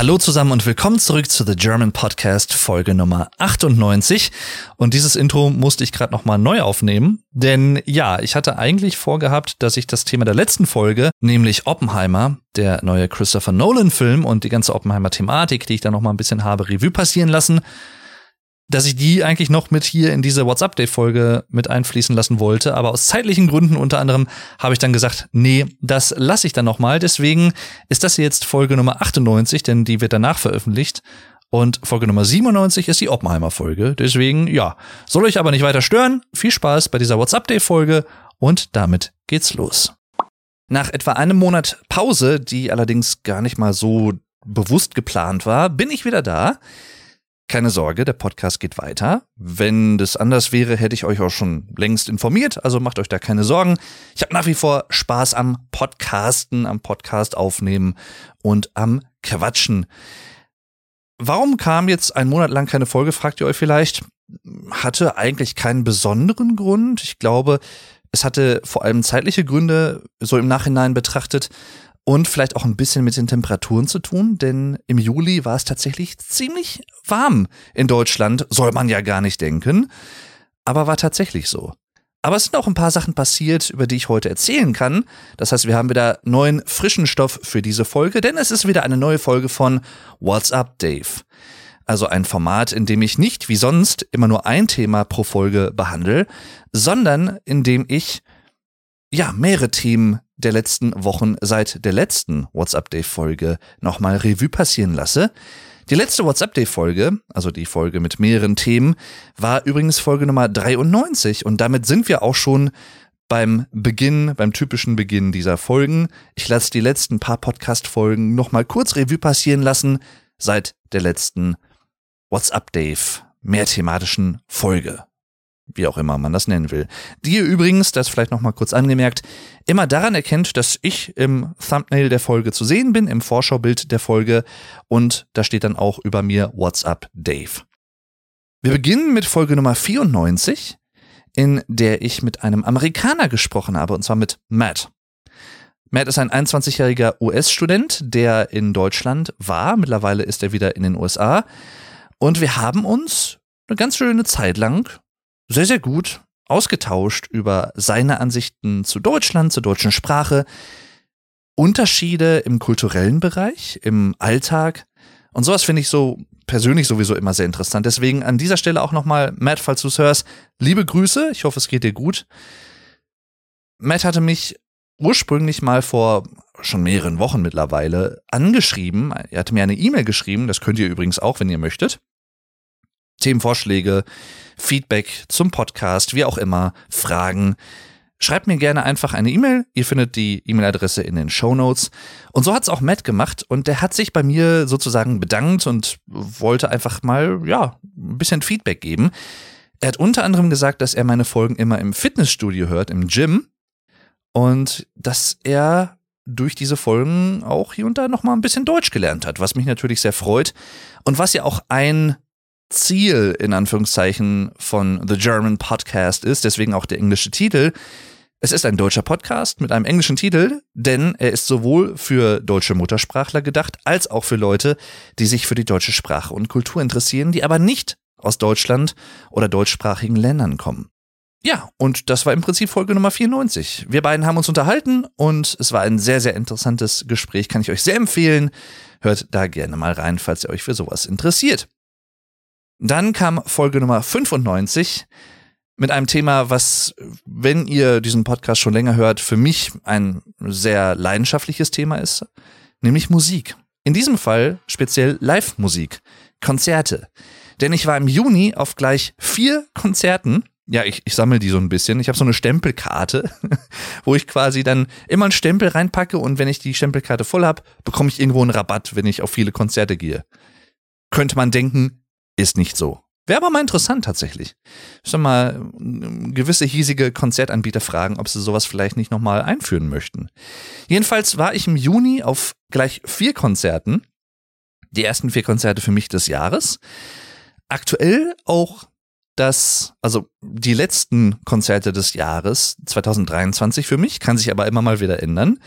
Hallo zusammen und willkommen zurück zu The German Podcast Folge Nummer 98. Und dieses Intro musste ich gerade nochmal neu aufnehmen, denn ja, ich hatte eigentlich vorgehabt, dass ich das Thema der letzten Folge, nämlich Oppenheimer, der neue Christopher Nolan Film und die ganze Oppenheimer Thematik, die ich da nochmal ein bisschen habe Revue passieren lassen, dass ich die eigentlich noch mit hier in diese WhatsApp-Day-Folge mit einfließen lassen wollte. Aber aus zeitlichen Gründen unter anderem habe ich dann gesagt, nee, das lasse ich dann nochmal. Deswegen ist das jetzt Folge Nummer 98, denn die wird danach veröffentlicht. Und Folge Nummer 97 ist die Oppenheimer-Folge. Deswegen, ja, soll euch aber nicht weiter stören. Viel Spaß bei dieser WhatsApp-Day-Folge und damit geht's los. Nach etwa einem Monat Pause, die allerdings gar nicht mal so bewusst geplant war, bin ich wieder da. Keine Sorge, der Podcast geht weiter. Wenn das anders wäre, hätte ich euch auch schon längst informiert, also macht euch da keine Sorgen. Ich habe nach wie vor Spaß am Podcasten, am Podcast aufnehmen und am Quatschen. Warum kam jetzt ein Monat lang keine Folge, fragt ihr euch vielleicht? Hatte eigentlich keinen besonderen Grund. Ich glaube, es hatte vor allem zeitliche Gründe, so im Nachhinein betrachtet und vielleicht auch ein bisschen mit den Temperaturen zu tun, denn im Juli war es tatsächlich ziemlich warm in Deutschland, soll man ja gar nicht denken, aber war tatsächlich so. Aber es sind auch ein paar Sachen passiert, über die ich heute erzählen kann. Das heißt, wir haben wieder neuen frischen Stoff für diese Folge, denn es ist wieder eine neue Folge von What's Up Dave. Also ein Format, in dem ich nicht wie sonst immer nur ein Thema pro Folge behandle, sondern in dem ich ja mehrere Themen der letzten Wochen seit der letzten WhatsApp-Day-Folge nochmal Revue passieren lasse. Die letzte WhatsApp-Day-Folge, also die Folge mit mehreren Themen, war übrigens Folge Nummer 93 und damit sind wir auch schon beim Beginn, beim typischen Beginn dieser Folgen. Ich lasse die letzten paar Podcast-Folgen nochmal kurz Revue passieren lassen seit der letzten WhatsApp-Dave mehrthematischen Folge wie auch immer man das nennen will. Die ihr übrigens, das vielleicht nochmal kurz angemerkt, immer daran erkennt, dass ich im Thumbnail der Folge zu sehen bin, im Vorschaubild der Folge und da steht dann auch über mir WhatsApp Dave. Wir beginnen mit Folge Nummer 94, in der ich mit einem Amerikaner gesprochen habe, und zwar mit Matt. Matt ist ein 21-jähriger US-Student, der in Deutschland war. Mittlerweile ist er wieder in den USA. Und wir haben uns eine ganz schöne Zeit lang sehr, sehr gut ausgetauscht über seine Ansichten zu Deutschland, zur deutschen Sprache, Unterschiede im kulturellen Bereich, im Alltag. Und sowas finde ich so persönlich sowieso immer sehr interessant. Deswegen an dieser Stelle auch nochmal, Matt, falls du es hörst, liebe Grüße. Ich hoffe, es geht dir gut. Matt hatte mich ursprünglich mal vor schon mehreren Wochen mittlerweile angeschrieben. Er hatte mir eine E-Mail geschrieben, das könnt ihr übrigens auch, wenn ihr möchtet. Themenvorschläge, Feedback zum Podcast, wie auch immer, Fragen. Schreibt mir gerne einfach eine E-Mail. Ihr findet die E-Mail-Adresse in den Show Notes. Und so hat es auch Matt gemacht und der hat sich bei mir sozusagen bedankt und wollte einfach mal, ja, ein bisschen Feedback geben. Er hat unter anderem gesagt, dass er meine Folgen immer im Fitnessstudio hört, im Gym. Und dass er durch diese Folgen auch hier und da nochmal ein bisschen Deutsch gelernt hat, was mich natürlich sehr freut. Und was ja auch ein Ziel in Anführungszeichen von The German Podcast ist, deswegen auch der englische Titel. Es ist ein deutscher Podcast mit einem englischen Titel, denn er ist sowohl für deutsche Muttersprachler gedacht, als auch für Leute, die sich für die deutsche Sprache und Kultur interessieren, die aber nicht aus Deutschland oder deutschsprachigen Ländern kommen. Ja, und das war im Prinzip Folge Nummer 94. Wir beiden haben uns unterhalten und es war ein sehr, sehr interessantes Gespräch, kann ich euch sehr empfehlen. Hört da gerne mal rein, falls ihr euch für sowas interessiert. Dann kam Folge Nummer 95 mit einem Thema, was, wenn ihr diesen Podcast schon länger hört, für mich ein sehr leidenschaftliches Thema ist, nämlich Musik. In diesem Fall speziell Live-Musik, Konzerte. Denn ich war im Juni auf gleich vier Konzerten. Ja, ich, ich sammle die so ein bisschen. Ich habe so eine Stempelkarte, wo ich quasi dann immer einen Stempel reinpacke und wenn ich die Stempelkarte voll habe, bekomme ich irgendwo einen Rabatt, wenn ich auf viele Konzerte gehe. Könnte man denken, ist nicht so. Wäre aber mal interessant tatsächlich. Schon mal ähm, gewisse hiesige Konzertanbieter fragen, ob sie sowas vielleicht nicht nochmal einführen möchten. Jedenfalls war ich im Juni auf gleich vier Konzerten. Die ersten vier Konzerte für mich des Jahres. Aktuell auch das, also die letzten Konzerte des Jahres 2023 für mich, kann sich aber immer mal wieder ändern.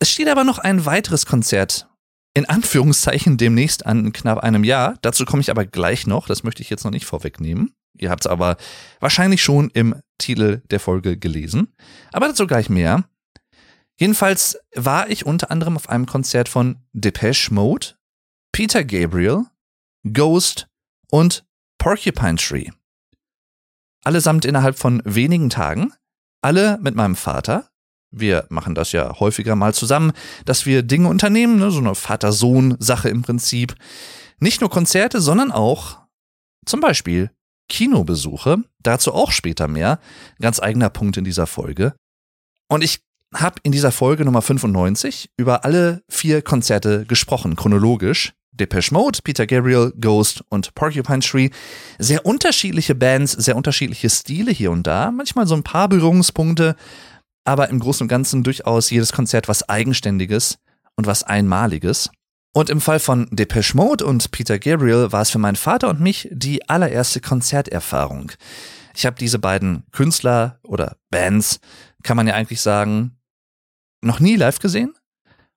Es steht aber noch ein weiteres Konzert in Anführungszeichen demnächst an knapp einem Jahr. Dazu komme ich aber gleich noch, das möchte ich jetzt noch nicht vorwegnehmen. Ihr habt es aber wahrscheinlich schon im Titel der Folge gelesen. Aber dazu gleich mehr. Jedenfalls war ich unter anderem auf einem Konzert von Depeche Mode, Peter Gabriel, Ghost und Porcupine Tree. Allesamt innerhalb von wenigen Tagen, alle mit meinem Vater. Wir machen das ja häufiger mal zusammen, dass wir Dinge unternehmen, ne? so eine Vater-Sohn-Sache im Prinzip. Nicht nur Konzerte, sondern auch zum Beispiel Kinobesuche. Dazu auch später mehr. Ganz eigener Punkt in dieser Folge. Und ich habe in dieser Folge Nummer 95 über alle vier Konzerte gesprochen, chronologisch. Depeche Mode, Peter Gabriel, Ghost und Porcupine Tree. Sehr unterschiedliche Bands, sehr unterschiedliche Stile hier und da. Manchmal so ein paar Berührungspunkte, aber im Großen und Ganzen durchaus jedes Konzert was Eigenständiges und was Einmaliges. Und im Fall von Depeche Mode und Peter Gabriel war es für meinen Vater und mich die allererste Konzerterfahrung. Ich habe diese beiden Künstler oder Bands, kann man ja eigentlich sagen, noch nie live gesehen.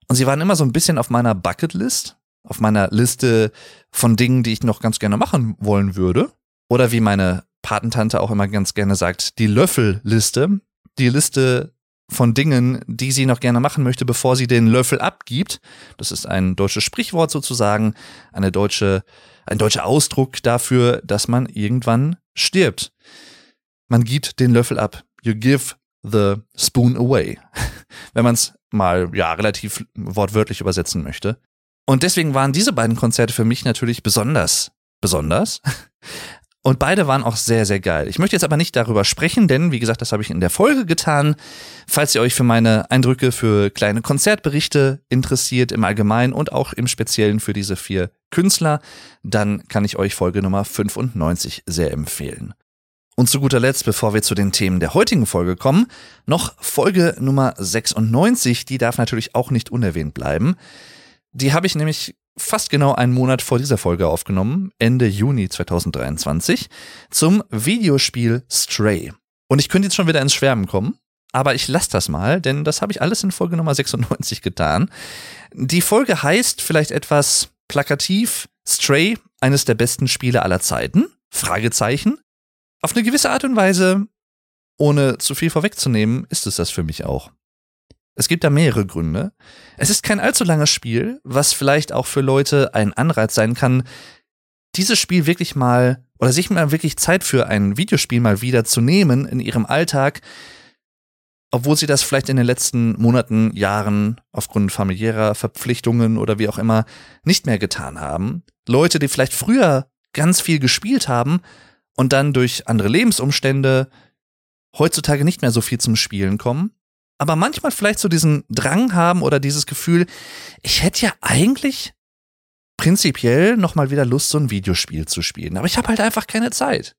Und sie waren immer so ein bisschen auf meiner Bucketlist, auf meiner Liste von Dingen, die ich noch ganz gerne machen wollen würde. Oder wie meine Patentante auch immer ganz gerne sagt, die Löffelliste. Die Liste von Dingen, die sie noch gerne machen möchte, bevor sie den Löffel abgibt. Das ist ein deutsches Sprichwort sozusagen, eine deutsche, ein deutscher Ausdruck dafür, dass man irgendwann stirbt. Man gibt den Löffel ab. You give the spoon away. Wenn man es mal ja relativ wortwörtlich übersetzen möchte. Und deswegen waren diese beiden Konzerte für mich natürlich besonders besonders. Und beide waren auch sehr, sehr geil. Ich möchte jetzt aber nicht darüber sprechen, denn wie gesagt, das habe ich in der Folge getan. Falls ihr euch für meine Eindrücke für kleine Konzertberichte interessiert im Allgemeinen und auch im Speziellen für diese vier Künstler, dann kann ich euch Folge Nummer 95 sehr empfehlen. Und zu guter Letzt, bevor wir zu den Themen der heutigen Folge kommen, noch Folge Nummer 96, die darf natürlich auch nicht unerwähnt bleiben. Die habe ich nämlich fast genau einen Monat vor dieser Folge aufgenommen, Ende Juni 2023, zum Videospiel Stray. Und ich könnte jetzt schon wieder ins Schwärmen kommen, aber ich lasse das mal, denn das habe ich alles in Folge Nummer 96 getan. Die Folge heißt vielleicht etwas plakativ Stray, eines der besten Spiele aller Zeiten? Fragezeichen. Auf eine gewisse Art und Weise, ohne zu viel vorwegzunehmen, ist es das für mich auch. Es gibt da mehrere Gründe. Es ist kein allzu langes Spiel, was vielleicht auch für Leute ein Anreiz sein kann, dieses Spiel wirklich mal oder sich mal wirklich Zeit für ein Videospiel mal wieder zu nehmen in ihrem Alltag, obwohl sie das vielleicht in den letzten Monaten, Jahren aufgrund familiärer Verpflichtungen oder wie auch immer nicht mehr getan haben. Leute, die vielleicht früher ganz viel gespielt haben und dann durch andere Lebensumstände heutzutage nicht mehr so viel zum Spielen kommen aber manchmal vielleicht so diesen Drang haben oder dieses Gefühl, ich hätte ja eigentlich prinzipiell nochmal wieder Lust, so ein Videospiel zu spielen, aber ich habe halt einfach keine Zeit.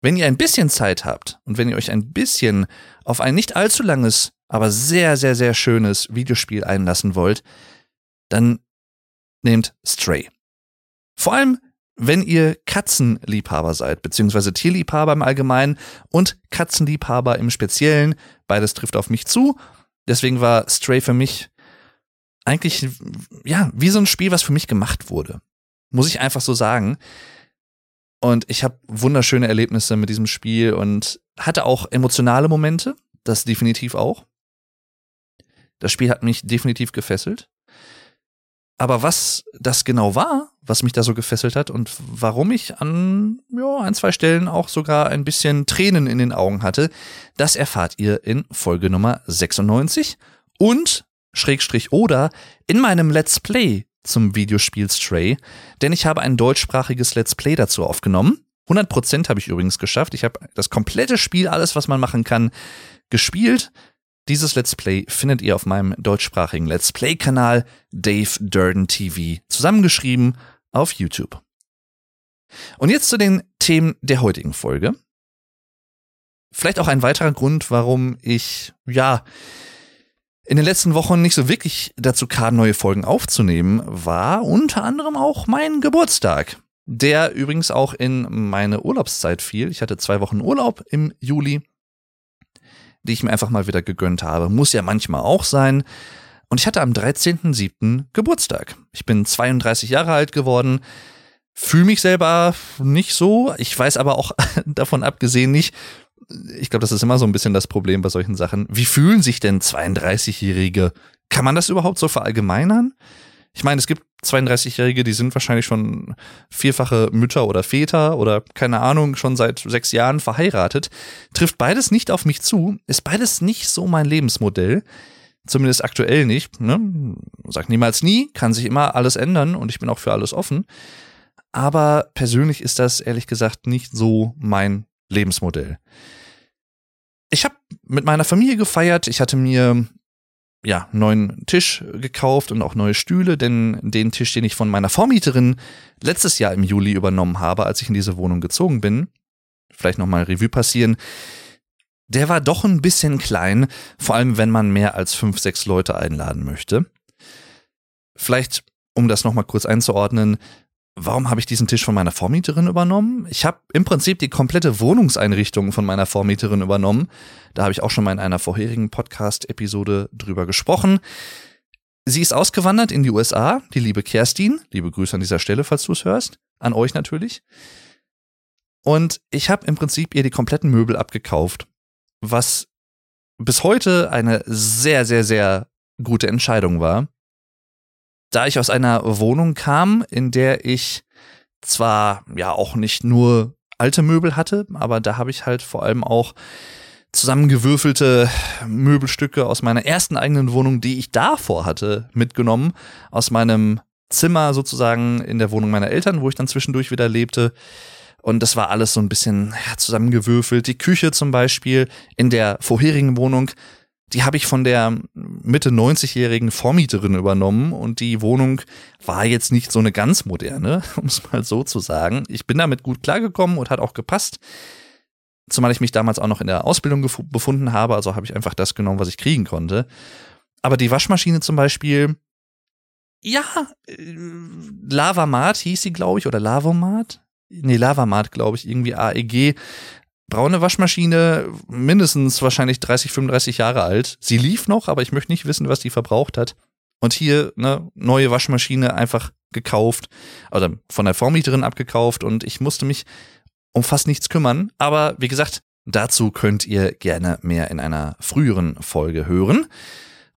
Wenn ihr ein bisschen Zeit habt und wenn ihr euch ein bisschen auf ein nicht allzu langes, aber sehr, sehr, sehr schönes Videospiel einlassen wollt, dann nehmt Stray. Vor allem wenn ihr Katzenliebhaber seid, beziehungsweise Tierliebhaber im Allgemeinen und Katzenliebhaber im Speziellen, beides trifft auf mich zu. Deswegen war Stray für mich eigentlich, ja, wie so ein Spiel, was für mich gemacht wurde. Muss ich einfach so sagen. Und ich habe wunderschöne Erlebnisse mit diesem Spiel und hatte auch emotionale Momente, das definitiv auch. Das Spiel hat mich definitiv gefesselt. Aber was das genau war, was mich da so gefesselt hat und warum ich an ja, ein, zwei Stellen auch sogar ein bisschen Tränen in den Augen hatte, das erfahrt ihr in Folge Nummer 96 und Schrägstrich oder in meinem Let's Play zum Videospiel Stray, denn ich habe ein deutschsprachiges Let's Play dazu aufgenommen. 100% habe ich übrigens geschafft. Ich habe das komplette Spiel, alles, was man machen kann, gespielt. Dieses Let's Play findet ihr auf meinem deutschsprachigen Let's Play-Kanal Dave Durden TV zusammengeschrieben auf YouTube. Und jetzt zu den Themen der heutigen Folge. Vielleicht auch ein weiterer Grund, warum ich, ja, in den letzten Wochen nicht so wirklich dazu kam, neue Folgen aufzunehmen, war unter anderem auch mein Geburtstag, der übrigens auch in meine Urlaubszeit fiel. Ich hatte zwei Wochen Urlaub im Juli die ich mir einfach mal wieder gegönnt habe. Muss ja manchmal auch sein. Und ich hatte am 13.07. Geburtstag. Ich bin 32 Jahre alt geworden, fühle mich selber nicht so. Ich weiß aber auch davon abgesehen nicht, ich glaube, das ist immer so ein bisschen das Problem bei solchen Sachen. Wie fühlen sich denn 32-Jährige? Kann man das überhaupt so verallgemeinern? Ich meine, es gibt 32-Jährige, die sind wahrscheinlich schon vierfache Mütter oder Väter oder keine Ahnung, schon seit sechs Jahren verheiratet. Trifft beides nicht auf mich zu, ist beides nicht so mein Lebensmodell. Zumindest aktuell nicht. Ne? Sag niemals nie, kann sich immer alles ändern und ich bin auch für alles offen. Aber persönlich ist das ehrlich gesagt nicht so mein Lebensmodell. Ich habe mit meiner Familie gefeiert. Ich hatte mir ja, neuen Tisch gekauft und auch neue Stühle, denn den Tisch, den ich von meiner Vormieterin letztes Jahr im Juli übernommen habe, als ich in diese Wohnung gezogen bin, vielleicht nochmal Revue passieren, der war doch ein bisschen klein, vor allem wenn man mehr als fünf, sechs Leute einladen möchte. Vielleicht, um das nochmal kurz einzuordnen, warum habe ich diesen Tisch von meiner Vormieterin übernommen? Ich habe im Prinzip die komplette Wohnungseinrichtung von meiner Vormieterin übernommen. Da habe ich auch schon mal in einer vorherigen Podcast-Episode drüber gesprochen. Sie ist ausgewandert in die USA, die liebe Kerstin. Liebe Grüße an dieser Stelle, falls du es hörst. An euch natürlich. Und ich habe im Prinzip ihr die kompletten Möbel abgekauft was bis heute eine sehr, sehr, sehr gute Entscheidung war. Da ich aus einer Wohnung kam, in der ich zwar ja auch nicht nur alte Möbel hatte, aber da habe ich halt vor allem auch zusammengewürfelte Möbelstücke aus meiner ersten eigenen Wohnung, die ich davor hatte, mitgenommen. Aus meinem Zimmer sozusagen in der Wohnung meiner Eltern, wo ich dann zwischendurch wieder lebte. Und das war alles so ein bisschen ja, zusammengewürfelt. Die Küche zum Beispiel in der vorherigen Wohnung, die habe ich von der Mitte 90-jährigen Vormieterin übernommen und die Wohnung war jetzt nicht so eine ganz moderne, um es mal so zu sagen. Ich bin damit gut klargekommen und hat auch gepasst. Zumal ich mich damals auch noch in der Ausbildung befunden habe, also habe ich einfach das genommen, was ich kriegen konnte. Aber die Waschmaschine zum Beispiel, ja, äh, Lavamat hieß sie, glaube ich, oder Lavomat nee, Lavamat, glaube ich, irgendwie AEG. Braune Waschmaschine, mindestens wahrscheinlich 30, 35 Jahre alt. Sie lief noch, aber ich möchte nicht wissen, was die verbraucht hat. Und hier, ne, neue Waschmaschine einfach gekauft, oder von der Vormieterin abgekauft und ich musste mich um fast nichts kümmern. Aber wie gesagt, dazu könnt ihr gerne mehr in einer früheren Folge hören.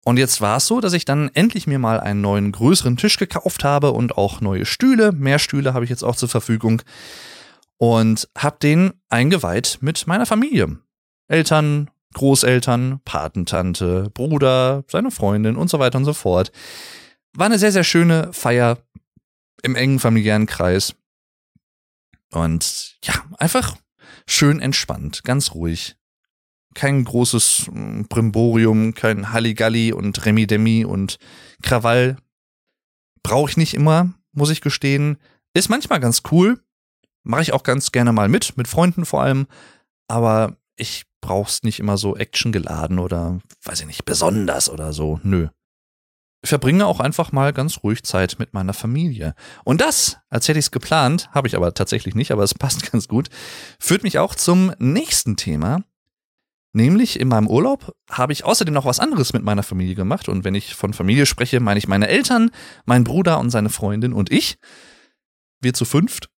Und jetzt war es so, dass ich dann endlich mir mal einen neuen größeren Tisch gekauft habe und auch neue Stühle. Mehr Stühle habe ich jetzt auch zur Verfügung. Und habe den eingeweiht mit meiner Familie. Eltern, Großeltern, Patentante, Bruder, seine Freundin und so weiter und so fort. War eine sehr, sehr schöne Feier im engen familiären Kreis. Und ja, einfach schön entspannt, ganz ruhig kein großes hm, Brimborium, kein Halligalli und Remi-Demi und Krawall. Brauche ich nicht immer, muss ich gestehen. Ist manchmal ganz cool. Mache ich auch ganz gerne mal mit, mit Freunden vor allem. Aber ich brauch's nicht immer so actiongeladen oder, weiß ich nicht, besonders oder so. Nö. Ich verbringe auch einfach mal ganz ruhig Zeit mit meiner Familie. Und das, als hätte ich es geplant, habe ich aber tatsächlich nicht, aber es passt ganz gut, führt mich auch zum nächsten Thema, Nämlich in meinem Urlaub habe ich außerdem noch was anderes mit meiner Familie gemacht. Und wenn ich von Familie spreche, meine ich meine Eltern, mein Bruder und seine Freundin und ich. Wir zu fünft.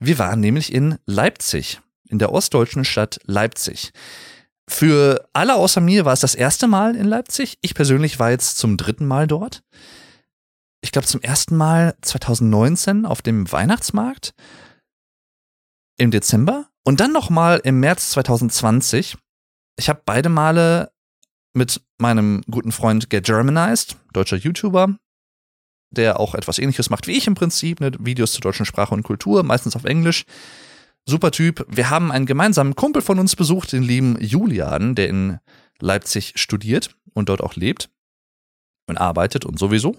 Wir waren nämlich in Leipzig, in der ostdeutschen Stadt Leipzig. Für alle außer mir war es das erste Mal in Leipzig. Ich persönlich war jetzt zum dritten Mal dort. Ich glaube zum ersten Mal 2019 auf dem Weihnachtsmarkt im Dezember und dann nochmal im März 2020 ich habe beide Male mit meinem guten Freund Get Germanized, deutscher YouTuber, der auch etwas ähnliches macht wie ich im Prinzip, ne, Videos zur deutschen Sprache und Kultur, meistens auf Englisch. Super Typ. Wir haben einen gemeinsamen Kumpel von uns besucht, den lieben Julian, der in Leipzig studiert und dort auch lebt und arbeitet und sowieso.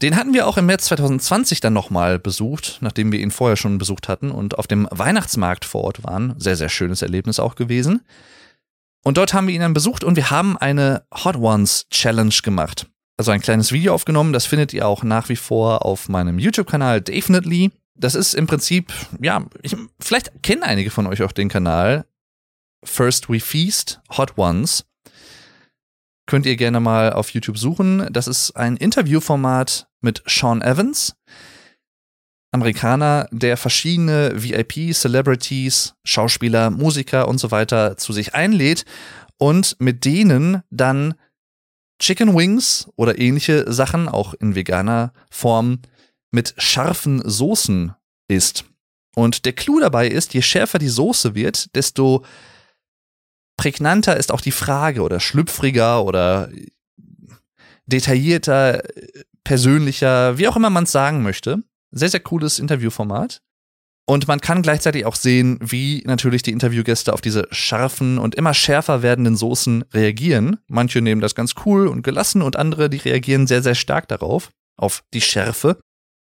Den hatten wir auch im März 2020 dann nochmal besucht, nachdem wir ihn vorher schon besucht hatten und auf dem Weihnachtsmarkt vor Ort waren. Sehr, sehr schönes Erlebnis auch gewesen. Und dort haben wir ihn dann besucht und wir haben eine Hot Ones Challenge gemacht. Also ein kleines Video aufgenommen, das findet ihr auch nach wie vor auf meinem YouTube-Kanal Definitely. Das ist im Prinzip, ja, ich, vielleicht kennen einige von euch auch den Kanal First We Feast Hot Ones. Könnt ihr gerne mal auf YouTube suchen. Das ist ein Interviewformat mit Sean Evans. Amerikaner, der verschiedene VIP, Celebrities, Schauspieler, Musiker und so weiter zu sich einlädt und mit denen dann Chicken Wings oder ähnliche Sachen, auch in veganer Form, mit scharfen Soßen isst. Und der Clou dabei ist, je schärfer die Soße wird, desto prägnanter ist auch die Frage oder schlüpfriger oder detaillierter, persönlicher, wie auch immer man es sagen möchte. Sehr, sehr cooles Interviewformat. Und man kann gleichzeitig auch sehen, wie natürlich die Interviewgäste auf diese scharfen und immer schärfer werdenden Soßen reagieren. Manche nehmen das ganz cool und gelassen und andere, die reagieren sehr, sehr stark darauf, auf die Schärfe.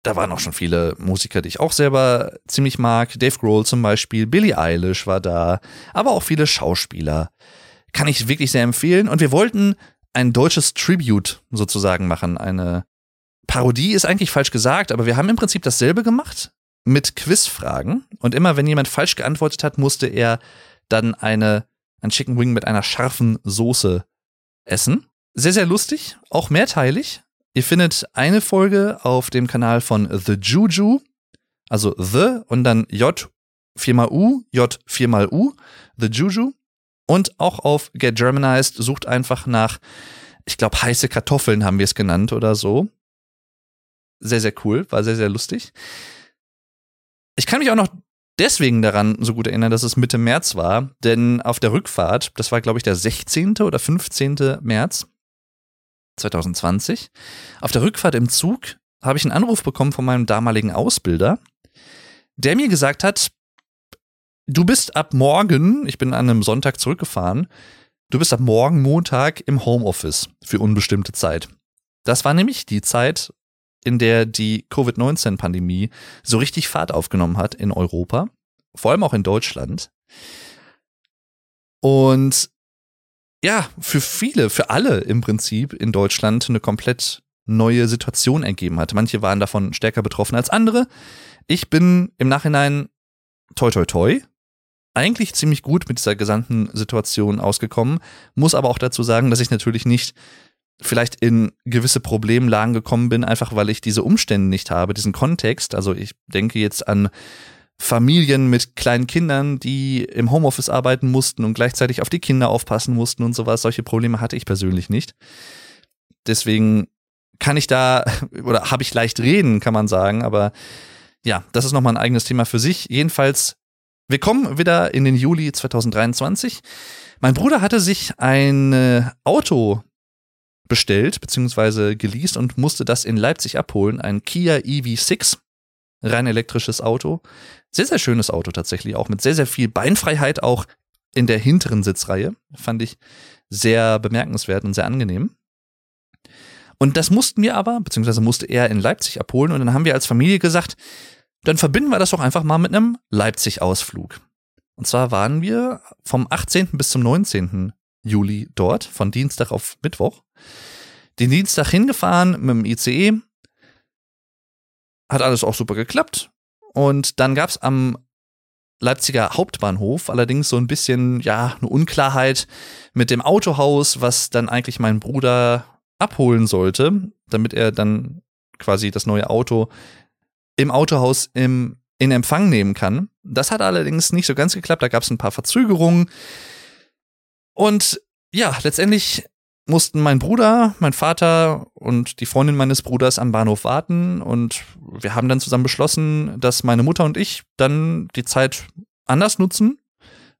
Da waren auch schon viele Musiker, die ich auch selber ziemlich mag. Dave Grohl zum Beispiel, Billie Eilish war da, aber auch viele Schauspieler. Kann ich wirklich sehr empfehlen. Und wir wollten ein deutsches Tribute sozusagen machen. Eine Parodie ist eigentlich falsch gesagt, aber wir haben im Prinzip dasselbe gemacht mit Quizfragen. Und immer wenn jemand falsch geantwortet hat, musste er dann eine, ein Chicken Wing mit einer scharfen Soße essen. Sehr, sehr lustig, auch mehrteilig. Ihr findet eine Folge auf dem Kanal von The Juju, also The und dann J viermal U, J viermal U, The Juju. Und auch auf Get Germanized sucht einfach nach, ich glaube, heiße Kartoffeln haben wir es genannt oder so. Sehr, sehr cool, war sehr, sehr lustig. Ich kann mich auch noch deswegen daran so gut erinnern, dass es Mitte März war, denn auf der Rückfahrt, das war glaube ich der 16. oder 15. März 2020, auf der Rückfahrt im Zug habe ich einen Anruf bekommen von meinem damaligen Ausbilder, der mir gesagt hat, du bist ab morgen, ich bin an einem Sonntag zurückgefahren, du bist ab morgen Montag im Homeoffice für unbestimmte Zeit. Das war nämlich die Zeit, in der die Covid-19-Pandemie so richtig Fahrt aufgenommen hat in Europa, vor allem auch in Deutschland. Und ja, für viele, für alle im Prinzip in Deutschland eine komplett neue Situation ergeben hat. Manche waren davon stärker betroffen als andere. Ich bin im Nachhinein toi toi toi eigentlich ziemlich gut mit dieser gesamten Situation ausgekommen, muss aber auch dazu sagen, dass ich natürlich nicht vielleicht in gewisse Problemlagen gekommen bin, einfach weil ich diese Umstände nicht habe, diesen Kontext. Also ich denke jetzt an Familien mit kleinen Kindern, die im Homeoffice arbeiten mussten und gleichzeitig auf die Kinder aufpassen mussten und sowas. Solche Probleme hatte ich persönlich nicht. Deswegen kann ich da oder habe ich leicht reden, kann man sagen, aber ja, das ist nochmal ein eigenes Thema für sich. Jedenfalls, wir kommen wieder in den Juli 2023. Mein Bruder hatte sich ein Auto bestellt bzw. geleast und musste das in Leipzig abholen. Ein Kia EV6, rein elektrisches Auto. Sehr, sehr schönes Auto tatsächlich, auch mit sehr, sehr viel Beinfreiheit auch in der hinteren Sitzreihe. Fand ich sehr bemerkenswert und sehr angenehm. Und das mussten wir aber, beziehungsweise musste er in Leipzig abholen. Und dann haben wir als Familie gesagt, dann verbinden wir das doch einfach mal mit einem Leipzig-Ausflug. Und zwar waren wir vom 18. bis zum 19. Juli dort, von Dienstag auf Mittwoch. Den Dienstag hingefahren mit dem ICE. Hat alles auch super geklappt. Und dann gab es am Leipziger Hauptbahnhof allerdings so ein bisschen, ja, eine Unklarheit mit dem Autohaus, was dann eigentlich mein Bruder abholen sollte, damit er dann quasi das neue Auto im Autohaus im, in Empfang nehmen kann. Das hat allerdings nicht so ganz geklappt, da gab es ein paar Verzögerungen. Und ja, letztendlich mussten mein Bruder, mein Vater und die Freundin meines Bruders am Bahnhof warten und wir haben dann zusammen beschlossen, dass meine Mutter und ich dann die Zeit anders nutzen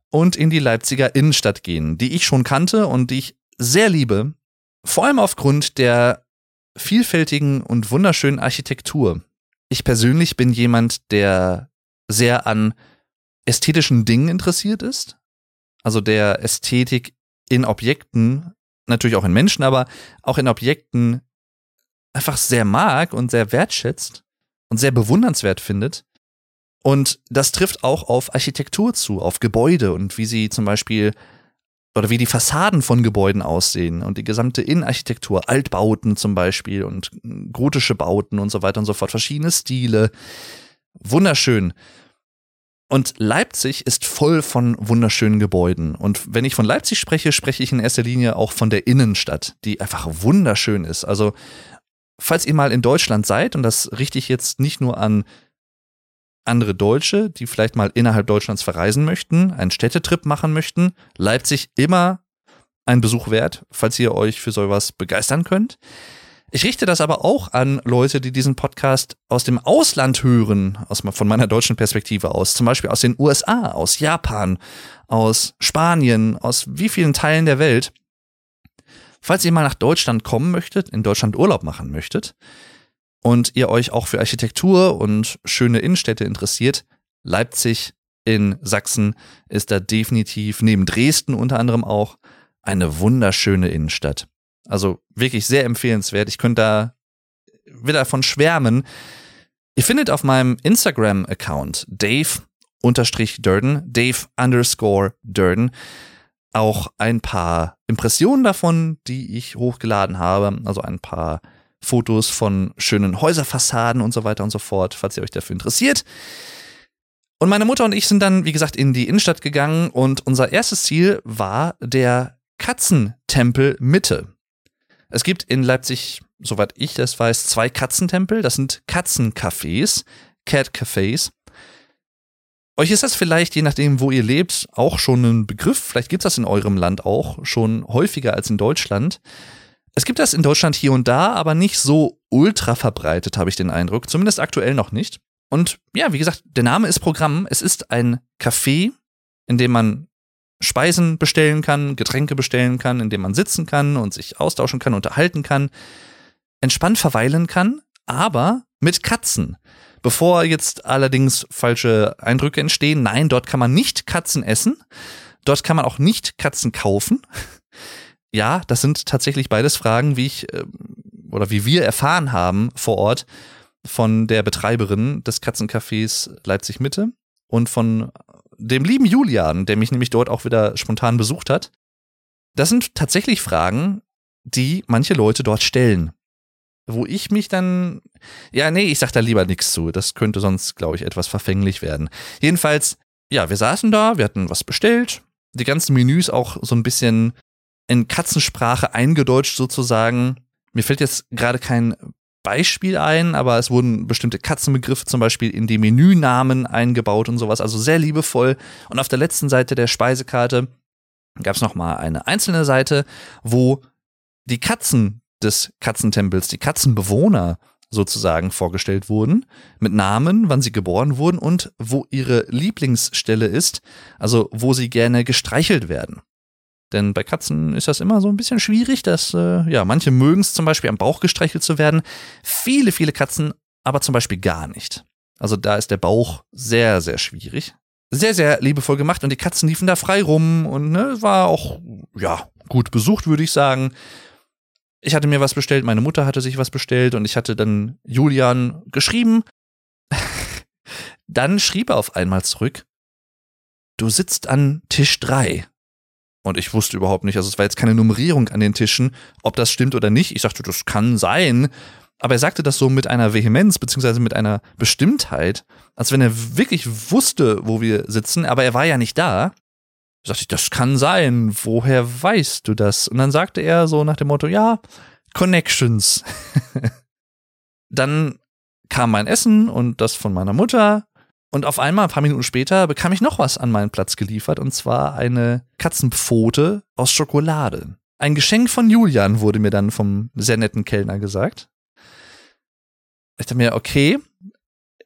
und in die Leipziger Innenstadt gehen, die ich schon kannte und die ich sehr liebe, vor allem aufgrund der vielfältigen und wunderschönen Architektur. Ich persönlich bin jemand, der sehr an ästhetischen Dingen interessiert ist also der Ästhetik in Objekten, natürlich auch in Menschen, aber auch in Objekten einfach sehr mag und sehr wertschätzt und sehr bewundernswert findet. Und das trifft auch auf Architektur zu, auf Gebäude und wie sie zum Beispiel oder wie die Fassaden von Gebäuden aussehen und die gesamte Innenarchitektur, Altbauten zum Beispiel und gotische Bauten und so weiter und so fort, verschiedene Stile. Wunderschön. Und Leipzig ist voll von wunderschönen Gebäuden. Und wenn ich von Leipzig spreche, spreche ich in erster Linie auch von der Innenstadt, die einfach wunderschön ist. Also, falls ihr mal in Deutschland seid, und das richte ich jetzt nicht nur an andere Deutsche, die vielleicht mal innerhalb Deutschlands verreisen möchten, einen Städtetrip machen möchten, Leipzig immer ein Besuch wert, falls ihr euch für sowas begeistern könnt. Ich richte das aber auch an Leute, die diesen Podcast aus dem Ausland hören, aus, von meiner deutschen Perspektive aus, zum Beispiel aus den USA, aus Japan, aus Spanien, aus wie vielen Teilen der Welt. Falls ihr mal nach Deutschland kommen möchtet, in Deutschland Urlaub machen möchtet und ihr euch auch für Architektur und schöne Innenstädte interessiert, Leipzig in Sachsen ist da definitiv neben Dresden unter anderem auch eine wunderschöne Innenstadt. Also wirklich sehr empfehlenswert. Ich könnte da wieder davon schwärmen. Ihr findet auf meinem Instagram-Account Dave unterstrich Durden, Dave underscore Durden, auch ein paar Impressionen davon, die ich hochgeladen habe. Also ein paar Fotos von schönen Häuserfassaden und so weiter und so fort, falls ihr euch dafür interessiert. Und meine Mutter und ich sind dann, wie gesagt, in die Innenstadt gegangen und unser erstes Ziel war der Katzentempel Mitte. Es gibt in Leipzig, soweit ich das weiß, zwei Katzentempel. Das sind Katzencafés, Cat Cafés. Euch ist das vielleicht, je nachdem, wo ihr lebt, auch schon ein Begriff. Vielleicht gibt es das in eurem Land auch schon häufiger als in Deutschland. Es gibt das in Deutschland hier und da, aber nicht so ultra verbreitet, habe ich den Eindruck. Zumindest aktuell noch nicht. Und ja, wie gesagt, der Name ist Programm. Es ist ein Café, in dem man Speisen bestellen kann, Getränke bestellen kann, indem man sitzen kann und sich austauschen kann, unterhalten kann, entspannt verweilen kann, aber mit Katzen. Bevor jetzt allerdings falsche Eindrücke entstehen, nein, dort kann man nicht Katzen essen. Dort kann man auch nicht Katzen kaufen. Ja, das sind tatsächlich beides Fragen, wie ich äh, oder wie wir erfahren haben vor Ort von der Betreiberin des Katzencafés Leipzig Mitte und von dem lieben Julian, der mich nämlich dort auch wieder spontan besucht hat. Das sind tatsächlich Fragen, die manche Leute dort stellen. Wo ich mich dann, ja, nee, ich sag da lieber nichts zu. Das könnte sonst, glaube ich, etwas verfänglich werden. Jedenfalls, ja, wir saßen da, wir hatten was bestellt. Die ganzen Menüs auch so ein bisschen in Katzensprache eingedeutscht sozusagen. Mir fällt jetzt gerade kein Beispiel ein, aber es wurden bestimmte Katzenbegriffe zum Beispiel in die Menünamen eingebaut und sowas, also sehr liebevoll. Und auf der letzten Seite der Speisekarte gab es nochmal eine einzelne Seite, wo die Katzen des Katzentempels, die Katzenbewohner sozusagen vorgestellt wurden, mit Namen, wann sie geboren wurden und wo ihre Lieblingsstelle ist, also wo sie gerne gestreichelt werden. Denn bei Katzen ist das immer so ein bisschen schwierig, dass, äh, ja, manche mögen es zum Beispiel am Bauch gestreichelt zu werden. Viele, viele Katzen aber zum Beispiel gar nicht. Also da ist der Bauch sehr, sehr schwierig. Sehr, sehr liebevoll gemacht und die Katzen liefen da frei rum und ne, war auch, ja, gut besucht, würde ich sagen. Ich hatte mir was bestellt, meine Mutter hatte sich was bestellt und ich hatte dann Julian geschrieben. dann schrieb er auf einmal zurück, du sitzt an Tisch drei. Und ich wusste überhaupt nicht, also es war jetzt keine Nummerierung an den Tischen, ob das stimmt oder nicht. Ich sagte, das kann sein. Aber er sagte das so mit einer Vehemenz, beziehungsweise mit einer Bestimmtheit, als wenn er wirklich wusste, wo wir sitzen, aber er war ja nicht da. Da sagte ich, das kann sein. Woher weißt du das? Und dann sagte er so nach dem Motto, ja, Connections. dann kam mein Essen und das von meiner Mutter. Und auf einmal, ein paar Minuten später, bekam ich noch was an meinen Platz geliefert, und zwar eine Katzenpfote aus Schokolade. Ein Geschenk von Julian wurde mir dann vom sehr netten Kellner gesagt. Ich dachte mir, okay,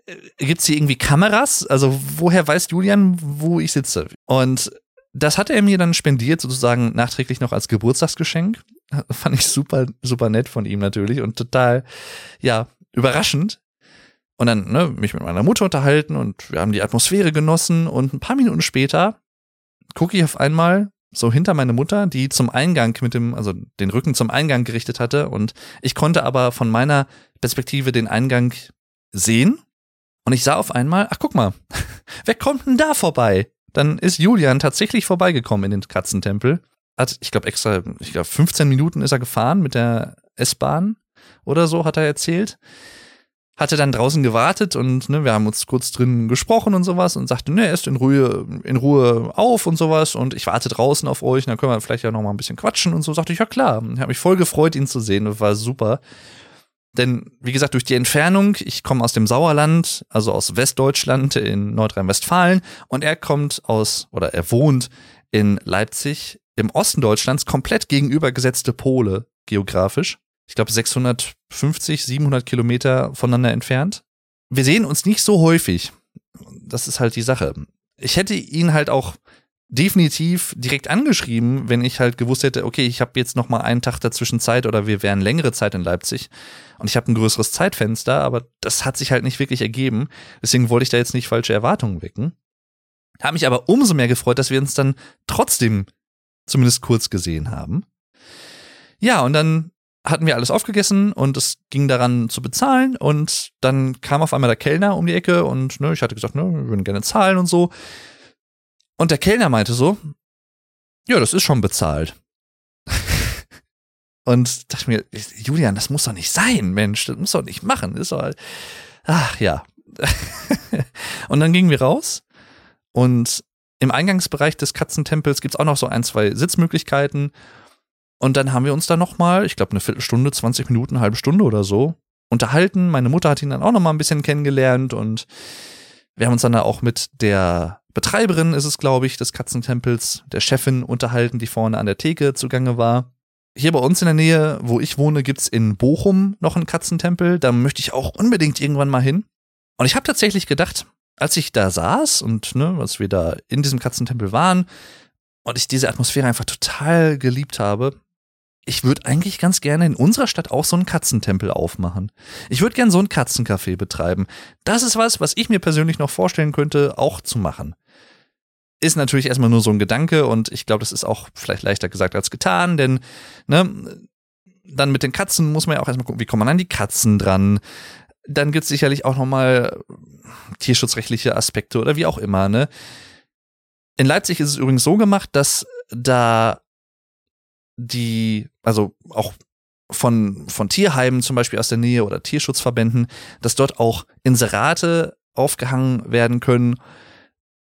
äh, gibt's hier irgendwie Kameras? Also woher weiß Julian, wo ich sitze? Und das hat er mir dann spendiert, sozusagen nachträglich noch als Geburtstagsgeschenk. Fand ich super, super nett von ihm natürlich und total, ja, überraschend. Und dann ne, mich mit meiner Mutter unterhalten und wir haben die Atmosphäre genossen. Und ein paar Minuten später gucke ich auf einmal so hinter meine Mutter, die zum Eingang mit dem, also den Rücken zum Eingang gerichtet hatte. Und ich konnte aber von meiner Perspektive den Eingang sehen. Und ich sah auf einmal, ach guck mal, wer kommt denn da vorbei? Dann ist Julian tatsächlich vorbeigekommen in den Katzentempel. Hat, ich glaube, extra, ich glaube, 15 Minuten ist er gefahren mit der S-Bahn oder so, hat er erzählt. Hatte dann draußen gewartet und ne, wir haben uns kurz drin gesprochen und sowas und sagte, ne, erst in Ruhe, in Ruhe auf und sowas und ich warte draußen auf euch, dann können wir vielleicht ja noch mal ein bisschen quatschen und so. Sagte ich, ja klar. Ich habe mich voll gefreut, ihn zu sehen, das war super. Denn, wie gesagt, durch die Entfernung, ich komme aus dem Sauerland, also aus Westdeutschland in Nordrhein-Westfalen und er kommt aus, oder er wohnt in Leipzig im Osten Deutschlands, komplett gegenübergesetzte Pole geografisch ich glaube, 650, 700 Kilometer voneinander entfernt. Wir sehen uns nicht so häufig. Das ist halt die Sache. Ich hätte ihn halt auch definitiv direkt angeschrieben, wenn ich halt gewusst hätte, okay, ich habe jetzt noch mal einen Tag dazwischen Zeit oder wir wären längere Zeit in Leipzig und ich habe ein größeres Zeitfenster, aber das hat sich halt nicht wirklich ergeben. Deswegen wollte ich da jetzt nicht falsche Erwartungen wecken. Habe mich aber umso mehr gefreut, dass wir uns dann trotzdem zumindest kurz gesehen haben. Ja, und dann hatten wir alles aufgegessen und es ging daran zu bezahlen und dann kam auf einmal der Kellner um die Ecke und ne, ich hatte gesagt, ne, wir würden gerne zahlen und so. Und der Kellner meinte so, ja, das ist schon bezahlt. und dachte mir, Julian, das muss doch nicht sein, Mensch, das muss doch nicht machen. Ist doch, ach ja. und dann gingen wir raus und im Eingangsbereich des Katzentempels gibt's auch noch so ein, zwei Sitzmöglichkeiten und dann haben wir uns da nochmal, ich glaube, eine Viertelstunde, 20 Minuten, halbe Stunde oder so unterhalten. Meine Mutter hat ihn dann auch nochmal ein bisschen kennengelernt und wir haben uns dann da auch mit der Betreiberin, ist es, glaube ich, des Katzentempels, der Chefin unterhalten, die vorne an der Theke zugange war. Hier bei uns in der Nähe, wo ich wohne, gibt's in Bochum noch einen Katzentempel. Da möchte ich auch unbedingt irgendwann mal hin. Und ich habe tatsächlich gedacht, als ich da saß und ne, als wir da in diesem Katzentempel waren und ich diese Atmosphäre einfach total geliebt habe, ich würde eigentlich ganz gerne in unserer Stadt auch so einen Katzentempel aufmachen. Ich würde gerne so ein Katzencafé betreiben. Das ist was, was ich mir persönlich noch vorstellen könnte, auch zu machen. Ist natürlich erstmal nur so ein Gedanke und ich glaube, das ist auch vielleicht leichter gesagt als getan, denn ne, dann mit den Katzen muss man ja auch erstmal gucken, wie kommt man an die Katzen dran. Dann gibt es sicherlich auch nochmal tierschutzrechtliche Aspekte oder wie auch immer, ne? In Leipzig ist es übrigens so gemacht, dass da die, also auch von, von Tierheimen zum Beispiel aus der Nähe oder Tierschutzverbänden, dass dort auch Inserate aufgehangen werden können,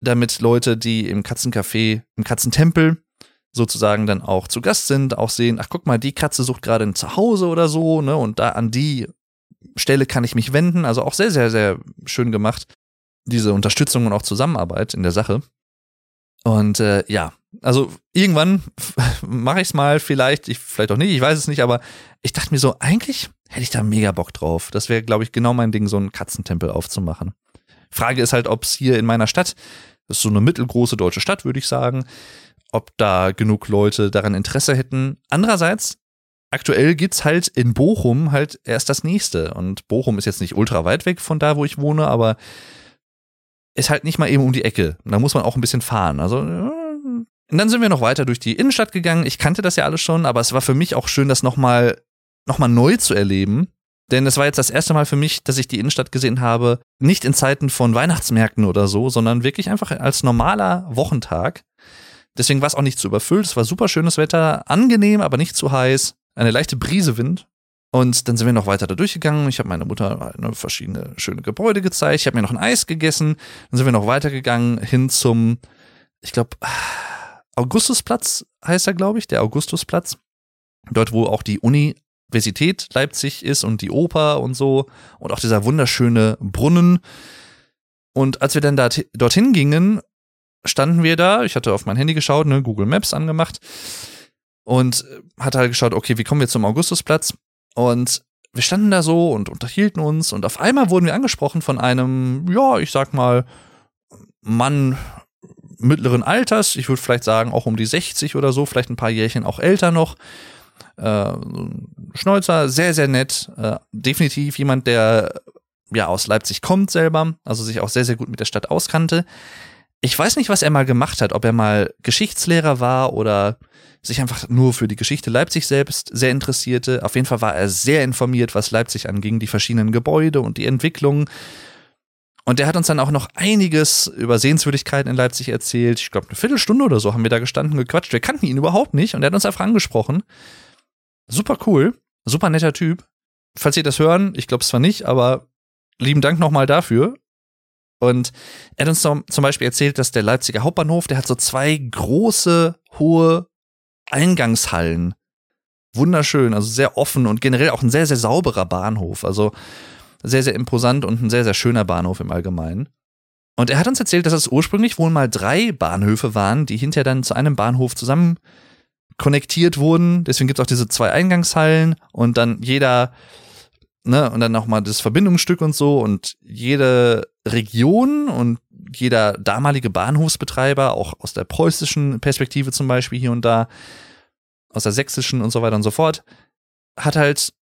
damit Leute, die im Katzencafé, im Katzentempel sozusagen dann auch zu Gast sind, auch sehen, ach guck mal, die Katze sucht gerade ein Zuhause oder so, ne, und da an die Stelle kann ich mich wenden. Also auch sehr, sehr, sehr schön gemacht, diese Unterstützung und auch Zusammenarbeit in der Sache. Und äh, ja, also irgendwann mache ich es mal, vielleicht, ich, vielleicht auch nicht, ich weiß es nicht, aber ich dachte mir so, eigentlich hätte ich da mega Bock drauf. Das wäre, glaube ich, genau mein Ding, so einen Katzentempel aufzumachen. Frage ist halt, ob es hier in meiner Stadt, das ist so eine mittelgroße deutsche Stadt, würde ich sagen, ob da genug Leute daran Interesse hätten. Andererseits, aktuell gibt's halt in Bochum halt erst das nächste. Und Bochum ist jetzt nicht ultra weit weg von da, wo ich wohne, aber ist halt nicht mal eben um die Ecke. Da muss man auch ein bisschen fahren. Also und dann sind wir noch weiter durch die Innenstadt gegangen. Ich kannte das ja alles schon, aber es war für mich auch schön, das nochmal noch mal neu zu erleben. Denn es war jetzt das erste Mal für mich, dass ich die Innenstadt gesehen habe, nicht in Zeiten von Weihnachtsmärkten oder so, sondern wirklich einfach als normaler Wochentag. Deswegen war es auch nicht zu überfüllt. Es war super schönes Wetter, angenehm, aber nicht zu heiß. Eine leichte Brise Wind. Und dann sind wir noch weiter da durchgegangen. Ich habe meiner Mutter verschiedene schöne Gebäude gezeigt. Ich habe mir noch ein Eis gegessen. Dann sind wir noch weitergegangen hin zum, ich glaube, Augustusplatz heißt er, glaube ich, der Augustusplatz. Dort, wo auch die Universität Leipzig ist und die Oper und so und auch dieser wunderschöne Brunnen. Und als wir dann da, dorthin gingen, standen wir da. Ich hatte auf mein Handy geschaut, ne, Google Maps angemacht und hatte halt geschaut, okay, wie kommen wir zum Augustusplatz? Und wir standen da so und unterhielten uns und auf einmal wurden wir angesprochen von einem, ja, ich sag mal, Mann mittleren Alters, ich würde vielleicht sagen auch um die 60 oder so, vielleicht ein paar Jährchen auch älter noch. Äh, Schnäuzer, sehr, sehr nett. Äh, definitiv jemand, der ja aus Leipzig kommt selber, also sich auch sehr, sehr gut mit der Stadt auskannte. Ich weiß nicht, was er mal gemacht hat, ob er mal Geschichtslehrer war oder sich einfach nur für die Geschichte Leipzig selbst sehr interessierte. Auf jeden Fall war er sehr informiert, was Leipzig anging, die verschiedenen Gebäude und die Entwicklung. Und der hat uns dann auch noch einiges über Sehenswürdigkeiten in Leipzig erzählt. Ich glaube, eine Viertelstunde oder so haben wir da gestanden, gequatscht. Wir kannten ihn überhaupt nicht und er hat uns einfach angesprochen. Super cool, super netter Typ. Falls ihr das hören, ich glaube es zwar nicht, aber lieben Dank nochmal dafür. Und er hat uns zum Beispiel erzählt, dass der Leipziger Hauptbahnhof, der hat so zwei große, hohe Eingangshallen. Wunderschön, also sehr offen und generell auch ein sehr, sehr sauberer Bahnhof. Also sehr, sehr imposant und ein sehr, sehr schöner Bahnhof im Allgemeinen. Und er hat uns erzählt, dass es ursprünglich wohl mal drei Bahnhöfe waren, die hinterher dann zu einem Bahnhof zusammen konnektiert wurden. Deswegen gibt es auch diese zwei Eingangshallen und dann jeder, ne, und dann nochmal das Verbindungsstück und so und jede Region und jeder damalige Bahnhofsbetreiber, auch aus der preußischen Perspektive zum Beispiel hier und da, aus der sächsischen und so weiter und so fort, hat halt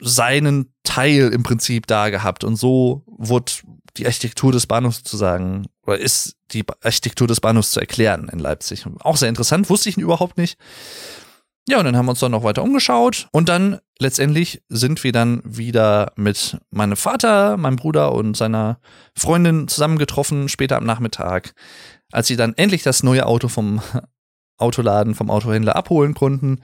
seinen Teil im Prinzip da gehabt und so wurde die Architektur des Bahnhofs sozusagen, oder ist die Architektur des Bahnhofs zu erklären in Leipzig. Auch sehr interessant, wusste ich überhaupt nicht. Ja, und dann haben wir uns dann noch weiter umgeschaut und dann letztendlich sind wir dann wieder mit meinem Vater, meinem Bruder und seiner Freundin zusammengetroffen, später am Nachmittag, als sie dann endlich das neue Auto vom Autoladen, vom Autohändler abholen konnten.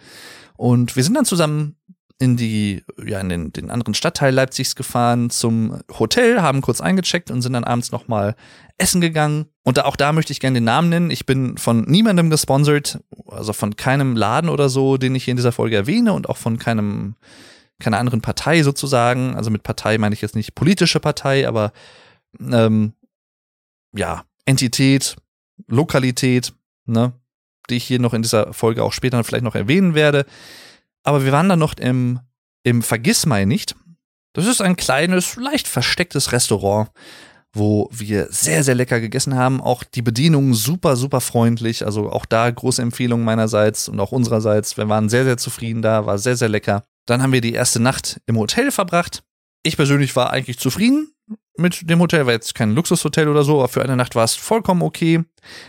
Und wir sind dann zusammen in die, ja, in den, den anderen Stadtteil Leipzigs gefahren zum Hotel, haben kurz eingecheckt und sind dann abends nochmal essen gegangen. Und da, auch da möchte ich gerne den Namen nennen. Ich bin von niemandem gesponsert, also von keinem Laden oder so, den ich hier in dieser Folge erwähne und auch von keinem, keiner anderen Partei sozusagen. Also mit Partei meine ich jetzt nicht politische Partei, aber ähm, ja, Entität, Lokalität, ne, die ich hier noch in dieser Folge auch später vielleicht noch erwähnen werde. Aber wir waren dann noch im, im Vergissmai nicht. Das ist ein kleines, leicht verstecktes Restaurant, wo wir sehr, sehr lecker gegessen haben. Auch die Bedienung super, super freundlich. Also auch da große Empfehlung meinerseits und auch unsererseits. Wir waren sehr, sehr zufrieden da, war sehr, sehr lecker. Dann haben wir die erste Nacht im Hotel verbracht. Ich persönlich war eigentlich zufrieden mit dem Hotel. War jetzt kein Luxushotel oder so, aber für eine Nacht war es vollkommen okay.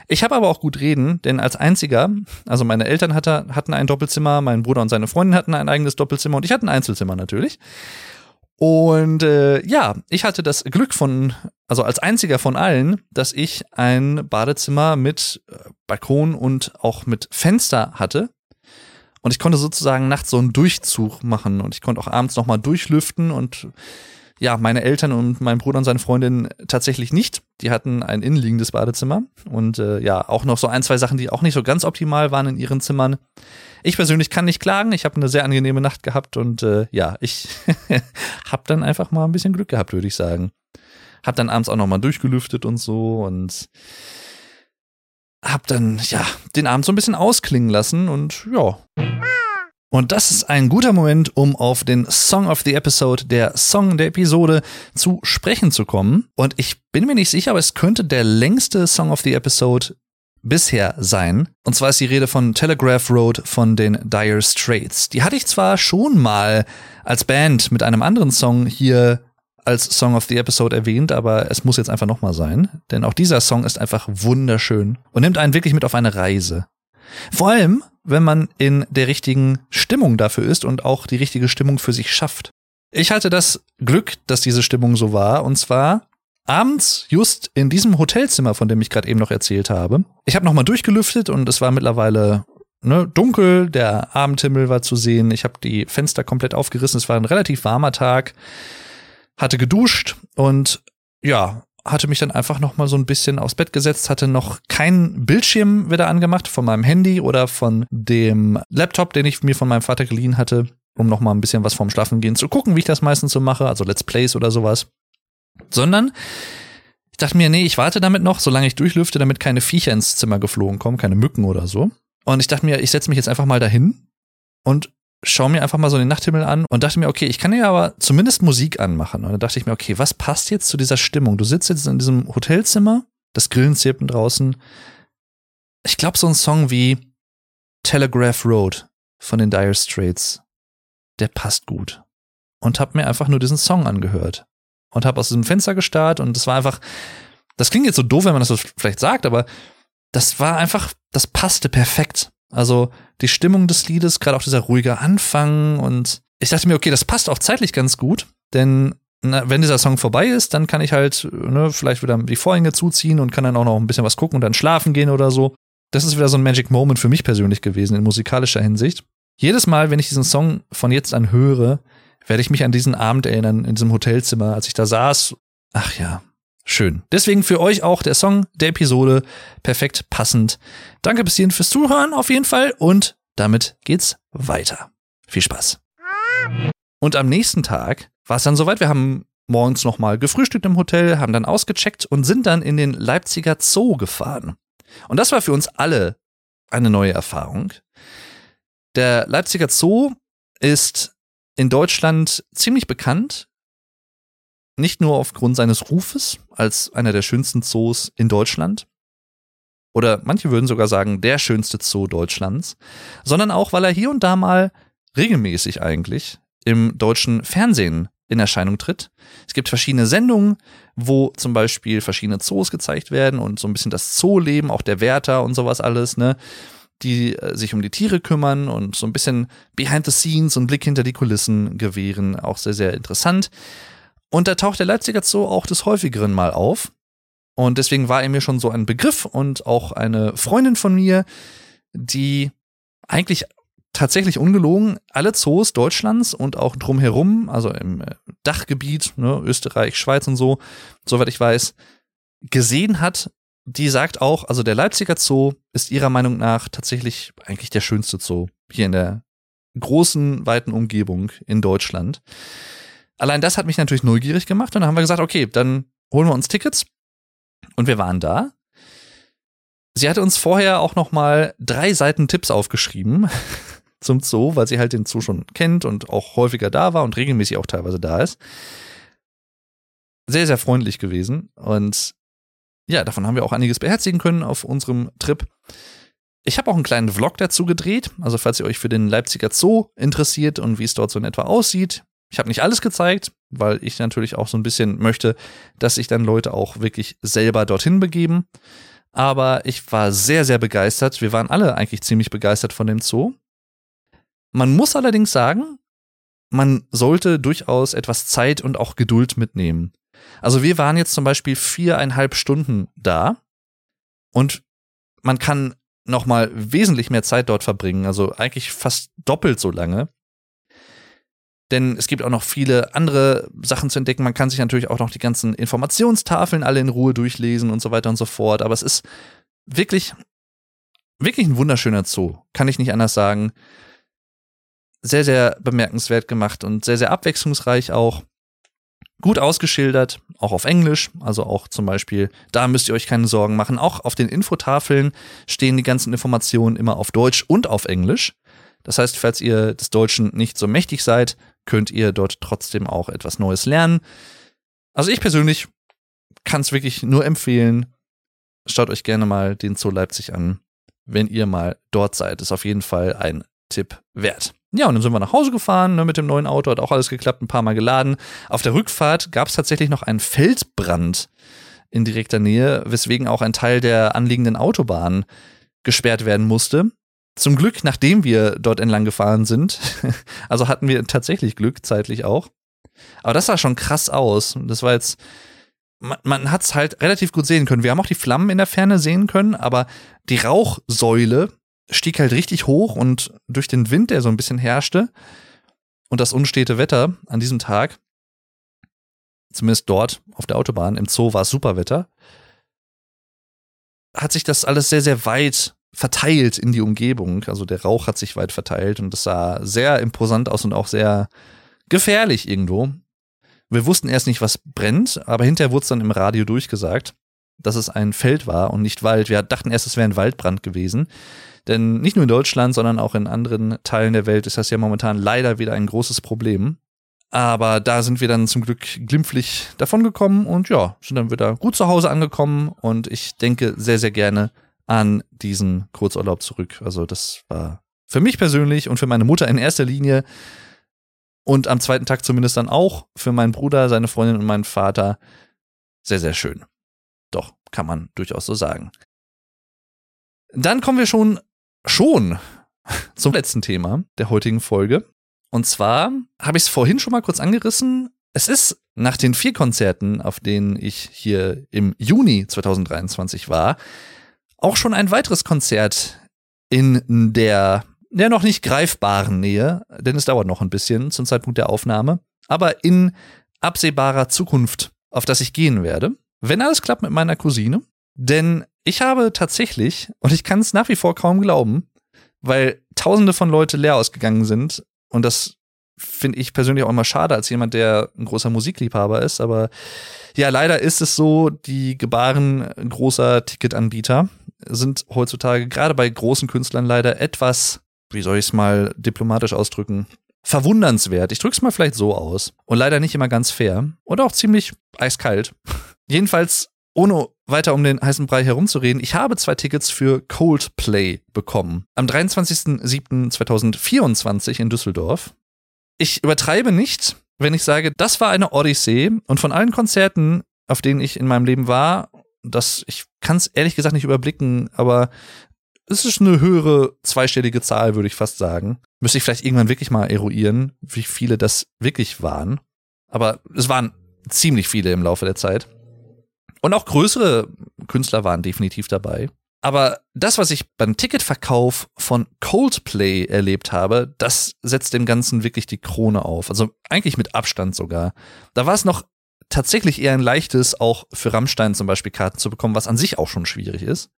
Ich habe aber auch gut reden, denn als einziger, also meine Eltern hatte, hatten ein Doppelzimmer, mein Bruder und seine Freundin hatten ein eigenes Doppelzimmer und ich hatte ein Einzelzimmer natürlich. Und äh, ja, ich hatte das Glück von, also als einziger von allen, dass ich ein Badezimmer mit äh, Balkon und auch mit Fenster hatte. Und ich konnte sozusagen nachts so einen Durchzug machen und ich konnte auch abends nochmal durchlüften und ja, meine Eltern und mein Bruder und seine Freundin tatsächlich nicht. Die hatten ein innenliegendes Badezimmer und äh, ja, auch noch so ein, zwei Sachen, die auch nicht so ganz optimal waren in ihren Zimmern. Ich persönlich kann nicht klagen. Ich habe eine sehr angenehme Nacht gehabt und äh, ja, ich habe dann einfach mal ein bisschen Glück gehabt, würde ich sagen. Hab dann abends auch noch mal durchgelüftet und so und hab dann ja den Abend so ein bisschen ausklingen lassen und ja. Und das ist ein guter Moment, um auf den Song of the Episode, der Song der Episode, zu sprechen zu kommen. Und ich bin mir nicht sicher, aber es könnte der längste Song of the Episode bisher sein. Und zwar ist die Rede von Telegraph Road von den Dire Straits. Die hatte ich zwar schon mal als Band mit einem anderen Song hier als Song of the Episode erwähnt, aber es muss jetzt einfach nochmal sein. Denn auch dieser Song ist einfach wunderschön und nimmt einen wirklich mit auf eine Reise. Vor allem, wenn man in der richtigen Stimmung dafür ist und auch die richtige Stimmung für sich schafft. Ich hatte das Glück, dass diese Stimmung so war, und zwar abends just in diesem Hotelzimmer, von dem ich gerade eben noch erzählt habe. Ich habe nochmal durchgelüftet und es war mittlerweile ne, dunkel, der Abendhimmel war zu sehen, ich habe die Fenster komplett aufgerissen, es war ein relativ warmer Tag, hatte geduscht und ja, hatte mich dann einfach noch mal so ein bisschen aufs Bett gesetzt, hatte noch keinen Bildschirm wieder angemacht von meinem Handy oder von dem Laptop, den ich mir von meinem Vater geliehen hatte, um noch mal ein bisschen was vorm Schlafengehen zu gucken, wie ich das meistens so mache, also Let's Plays oder sowas. Sondern ich dachte mir, nee, ich warte damit noch, solange ich durchlüfte, damit keine Viecher ins Zimmer geflogen kommen, keine Mücken oder so. Und ich dachte mir, ich setze mich jetzt einfach mal dahin und schaue mir einfach mal so den Nachthimmel an und dachte mir, okay, ich kann ja aber zumindest Musik anmachen. Und dann dachte ich mir, okay, was passt jetzt zu dieser Stimmung? Du sitzt jetzt in diesem Hotelzimmer, das Grillen zirpen draußen. Ich glaube, so ein Song wie Telegraph Road von den Dire Straits, der passt gut. Und hab mir einfach nur diesen Song angehört. Und hab aus diesem Fenster gestarrt und das war einfach, das klingt jetzt so doof, wenn man das so vielleicht sagt, aber das war einfach, das passte perfekt. Also die Stimmung des Liedes, gerade auch dieser ruhige Anfang und ich dachte mir, okay, das passt auch zeitlich ganz gut, denn na, wenn dieser Song vorbei ist, dann kann ich halt ne, vielleicht wieder die Vorhänge zuziehen und kann dann auch noch ein bisschen was gucken und dann schlafen gehen oder so. Das ist wieder so ein Magic Moment für mich persönlich gewesen in musikalischer Hinsicht. Jedes Mal, wenn ich diesen Song von jetzt an höre, werde ich mich an diesen Abend erinnern in diesem Hotelzimmer, als ich da saß. Ach ja, schön. Deswegen für euch auch der Song der Episode perfekt passend. Danke bis hierhin fürs Zuhören auf jeden Fall und damit geht's weiter. Viel Spaß. Und am nächsten Tag war es dann soweit. Wir haben morgens nochmal gefrühstückt im Hotel, haben dann ausgecheckt und sind dann in den Leipziger Zoo gefahren. Und das war für uns alle eine neue Erfahrung. Der Leipziger Zoo ist in Deutschland ziemlich bekannt. Nicht nur aufgrund seines Rufes als einer der schönsten Zoos in Deutschland. Oder manche würden sogar sagen, der schönste Zoo Deutschlands. Sondern auch, weil er hier und da mal regelmäßig eigentlich im deutschen Fernsehen in Erscheinung tritt. Es gibt verschiedene Sendungen, wo zum Beispiel verschiedene Zoos gezeigt werden und so ein bisschen das Zooleben, auch der Wärter und sowas alles, ne? Die äh, sich um die Tiere kümmern und so ein bisschen behind the scenes und Blick hinter die Kulissen gewähren. Auch sehr, sehr interessant. Und da taucht der Leipziger Zoo auch des häufigeren mal auf. Und deswegen war er mir schon so ein Begriff und auch eine Freundin von mir, die eigentlich tatsächlich ungelogen alle Zoos Deutschlands und auch drumherum, also im äh, Dachgebiet, ne, Österreich, Schweiz und so, soweit ich weiß, gesehen hat, die sagt auch, also der Leipziger Zoo ist ihrer Meinung nach tatsächlich eigentlich der schönste Zoo hier in der großen, weiten Umgebung in Deutschland. Allein das hat mich natürlich neugierig gemacht und dann haben wir gesagt, okay, dann holen wir uns Tickets und wir waren da. Sie hatte uns vorher auch noch mal drei Seiten Tipps aufgeschrieben, zum Zoo, weil sie halt den Zoo schon kennt und auch häufiger da war und regelmäßig auch teilweise da ist. Sehr, sehr freundlich gewesen. Und ja, davon haben wir auch einiges beherzigen können auf unserem Trip. Ich habe auch einen kleinen Vlog dazu gedreht. Also falls ihr euch für den Leipziger Zoo interessiert und wie es dort so in etwa aussieht. Ich habe nicht alles gezeigt, weil ich natürlich auch so ein bisschen möchte, dass sich dann Leute auch wirklich selber dorthin begeben. Aber ich war sehr, sehr begeistert. Wir waren alle eigentlich ziemlich begeistert von dem Zoo. Man muss allerdings sagen, man sollte durchaus etwas Zeit und auch Geduld mitnehmen. Also wir waren jetzt zum Beispiel viereinhalb Stunden da und man kann noch mal wesentlich mehr Zeit dort verbringen, also eigentlich fast doppelt so lange. Denn es gibt auch noch viele andere Sachen zu entdecken. Man kann sich natürlich auch noch die ganzen Informationstafeln alle in Ruhe durchlesen und so weiter und so fort. Aber es ist wirklich, wirklich ein wunderschöner Zoo. Kann ich nicht anders sagen sehr, sehr bemerkenswert gemacht und sehr, sehr abwechslungsreich auch. Gut ausgeschildert, auch auf Englisch, also auch zum Beispiel, da müsst ihr euch keine Sorgen machen. Auch auf den Infotafeln stehen die ganzen Informationen immer auf Deutsch und auf Englisch. Das heißt, falls ihr des Deutschen nicht so mächtig seid, könnt ihr dort trotzdem auch etwas Neues lernen. Also ich persönlich kann es wirklich nur empfehlen. Schaut euch gerne mal den Zoo Leipzig an, wenn ihr mal dort seid. Ist auf jeden Fall ein Tipp wert. Ja, und dann sind wir nach Hause gefahren ne, mit dem neuen Auto, hat auch alles geklappt, ein paar Mal geladen. Auf der Rückfahrt gab es tatsächlich noch einen Feldbrand in direkter Nähe, weswegen auch ein Teil der anliegenden Autobahn gesperrt werden musste. Zum Glück, nachdem wir dort entlang gefahren sind, also hatten wir tatsächlich Glück, zeitlich auch. Aber das sah schon krass aus. Das war jetzt, man, man hat es halt relativ gut sehen können. Wir haben auch die Flammen in der Ferne sehen können, aber die Rauchsäule stieg halt richtig hoch und durch den Wind, der so ein bisschen herrschte und das unstete Wetter an diesem Tag, zumindest dort auf der Autobahn, im Zoo war es super Wetter, hat sich das alles sehr, sehr weit verteilt in die Umgebung. Also der Rauch hat sich weit verteilt und das sah sehr imposant aus und auch sehr gefährlich irgendwo. Wir wussten erst nicht, was brennt, aber hinterher wurde es dann im Radio durchgesagt, dass es ein Feld war und nicht Wald. Wir dachten erst, es wäre ein Waldbrand gewesen. Denn nicht nur in Deutschland, sondern auch in anderen Teilen der Welt ist das ja momentan leider wieder ein großes Problem. Aber da sind wir dann zum Glück glimpflich davongekommen und ja, sind dann wieder gut zu Hause angekommen und ich denke sehr, sehr gerne an diesen Kurzurlaub zurück. Also das war für mich persönlich und für meine Mutter in erster Linie und am zweiten Tag zumindest dann auch für meinen Bruder, seine Freundin und meinen Vater sehr, sehr schön. Doch, kann man durchaus so sagen. Dann kommen wir schon schon zum letzten Thema der heutigen Folge. Und zwar habe ich es vorhin schon mal kurz angerissen. Es ist nach den vier Konzerten, auf denen ich hier im Juni 2023 war, auch schon ein weiteres Konzert in der der noch nicht greifbaren Nähe, denn es dauert noch ein bisschen zum Zeitpunkt der Aufnahme, aber in absehbarer Zukunft, auf das ich gehen werde, wenn alles klappt mit meiner Cousine. Denn ich habe tatsächlich, und ich kann es nach wie vor kaum glauben, weil tausende von Leute leer ausgegangen sind und das finde ich persönlich auch immer schade als jemand, der ein großer Musikliebhaber ist, aber ja, leider ist es so, die Gebaren großer Ticketanbieter sind heutzutage gerade bei großen Künstlern leider etwas, wie soll ich es mal diplomatisch ausdrücken, verwundernswert. Ich drück's mal vielleicht so aus. Und leider nicht immer ganz fair. Und auch ziemlich eiskalt. Jedenfalls, ohne weiter um den heißen Brei herumzureden, ich habe zwei Tickets für Coldplay bekommen. Am 23.07.2024 in Düsseldorf. Ich übertreibe nicht, wenn ich sage, das war eine Odyssee und von allen Konzerten, auf denen ich in meinem Leben war, das, ich kann es ehrlich gesagt nicht überblicken, aber es ist eine höhere zweistellige Zahl, würde ich fast sagen. Müsste ich vielleicht irgendwann wirklich mal eruieren, wie viele das wirklich waren. Aber es waren ziemlich viele im Laufe der Zeit. Und auch größere Künstler waren definitiv dabei. Aber das, was ich beim Ticketverkauf von Coldplay erlebt habe, das setzt dem Ganzen wirklich die Krone auf. Also eigentlich mit Abstand sogar. Da war es noch tatsächlich eher ein leichtes, auch für Rammstein zum Beispiel Karten zu bekommen, was an sich auch schon schwierig ist.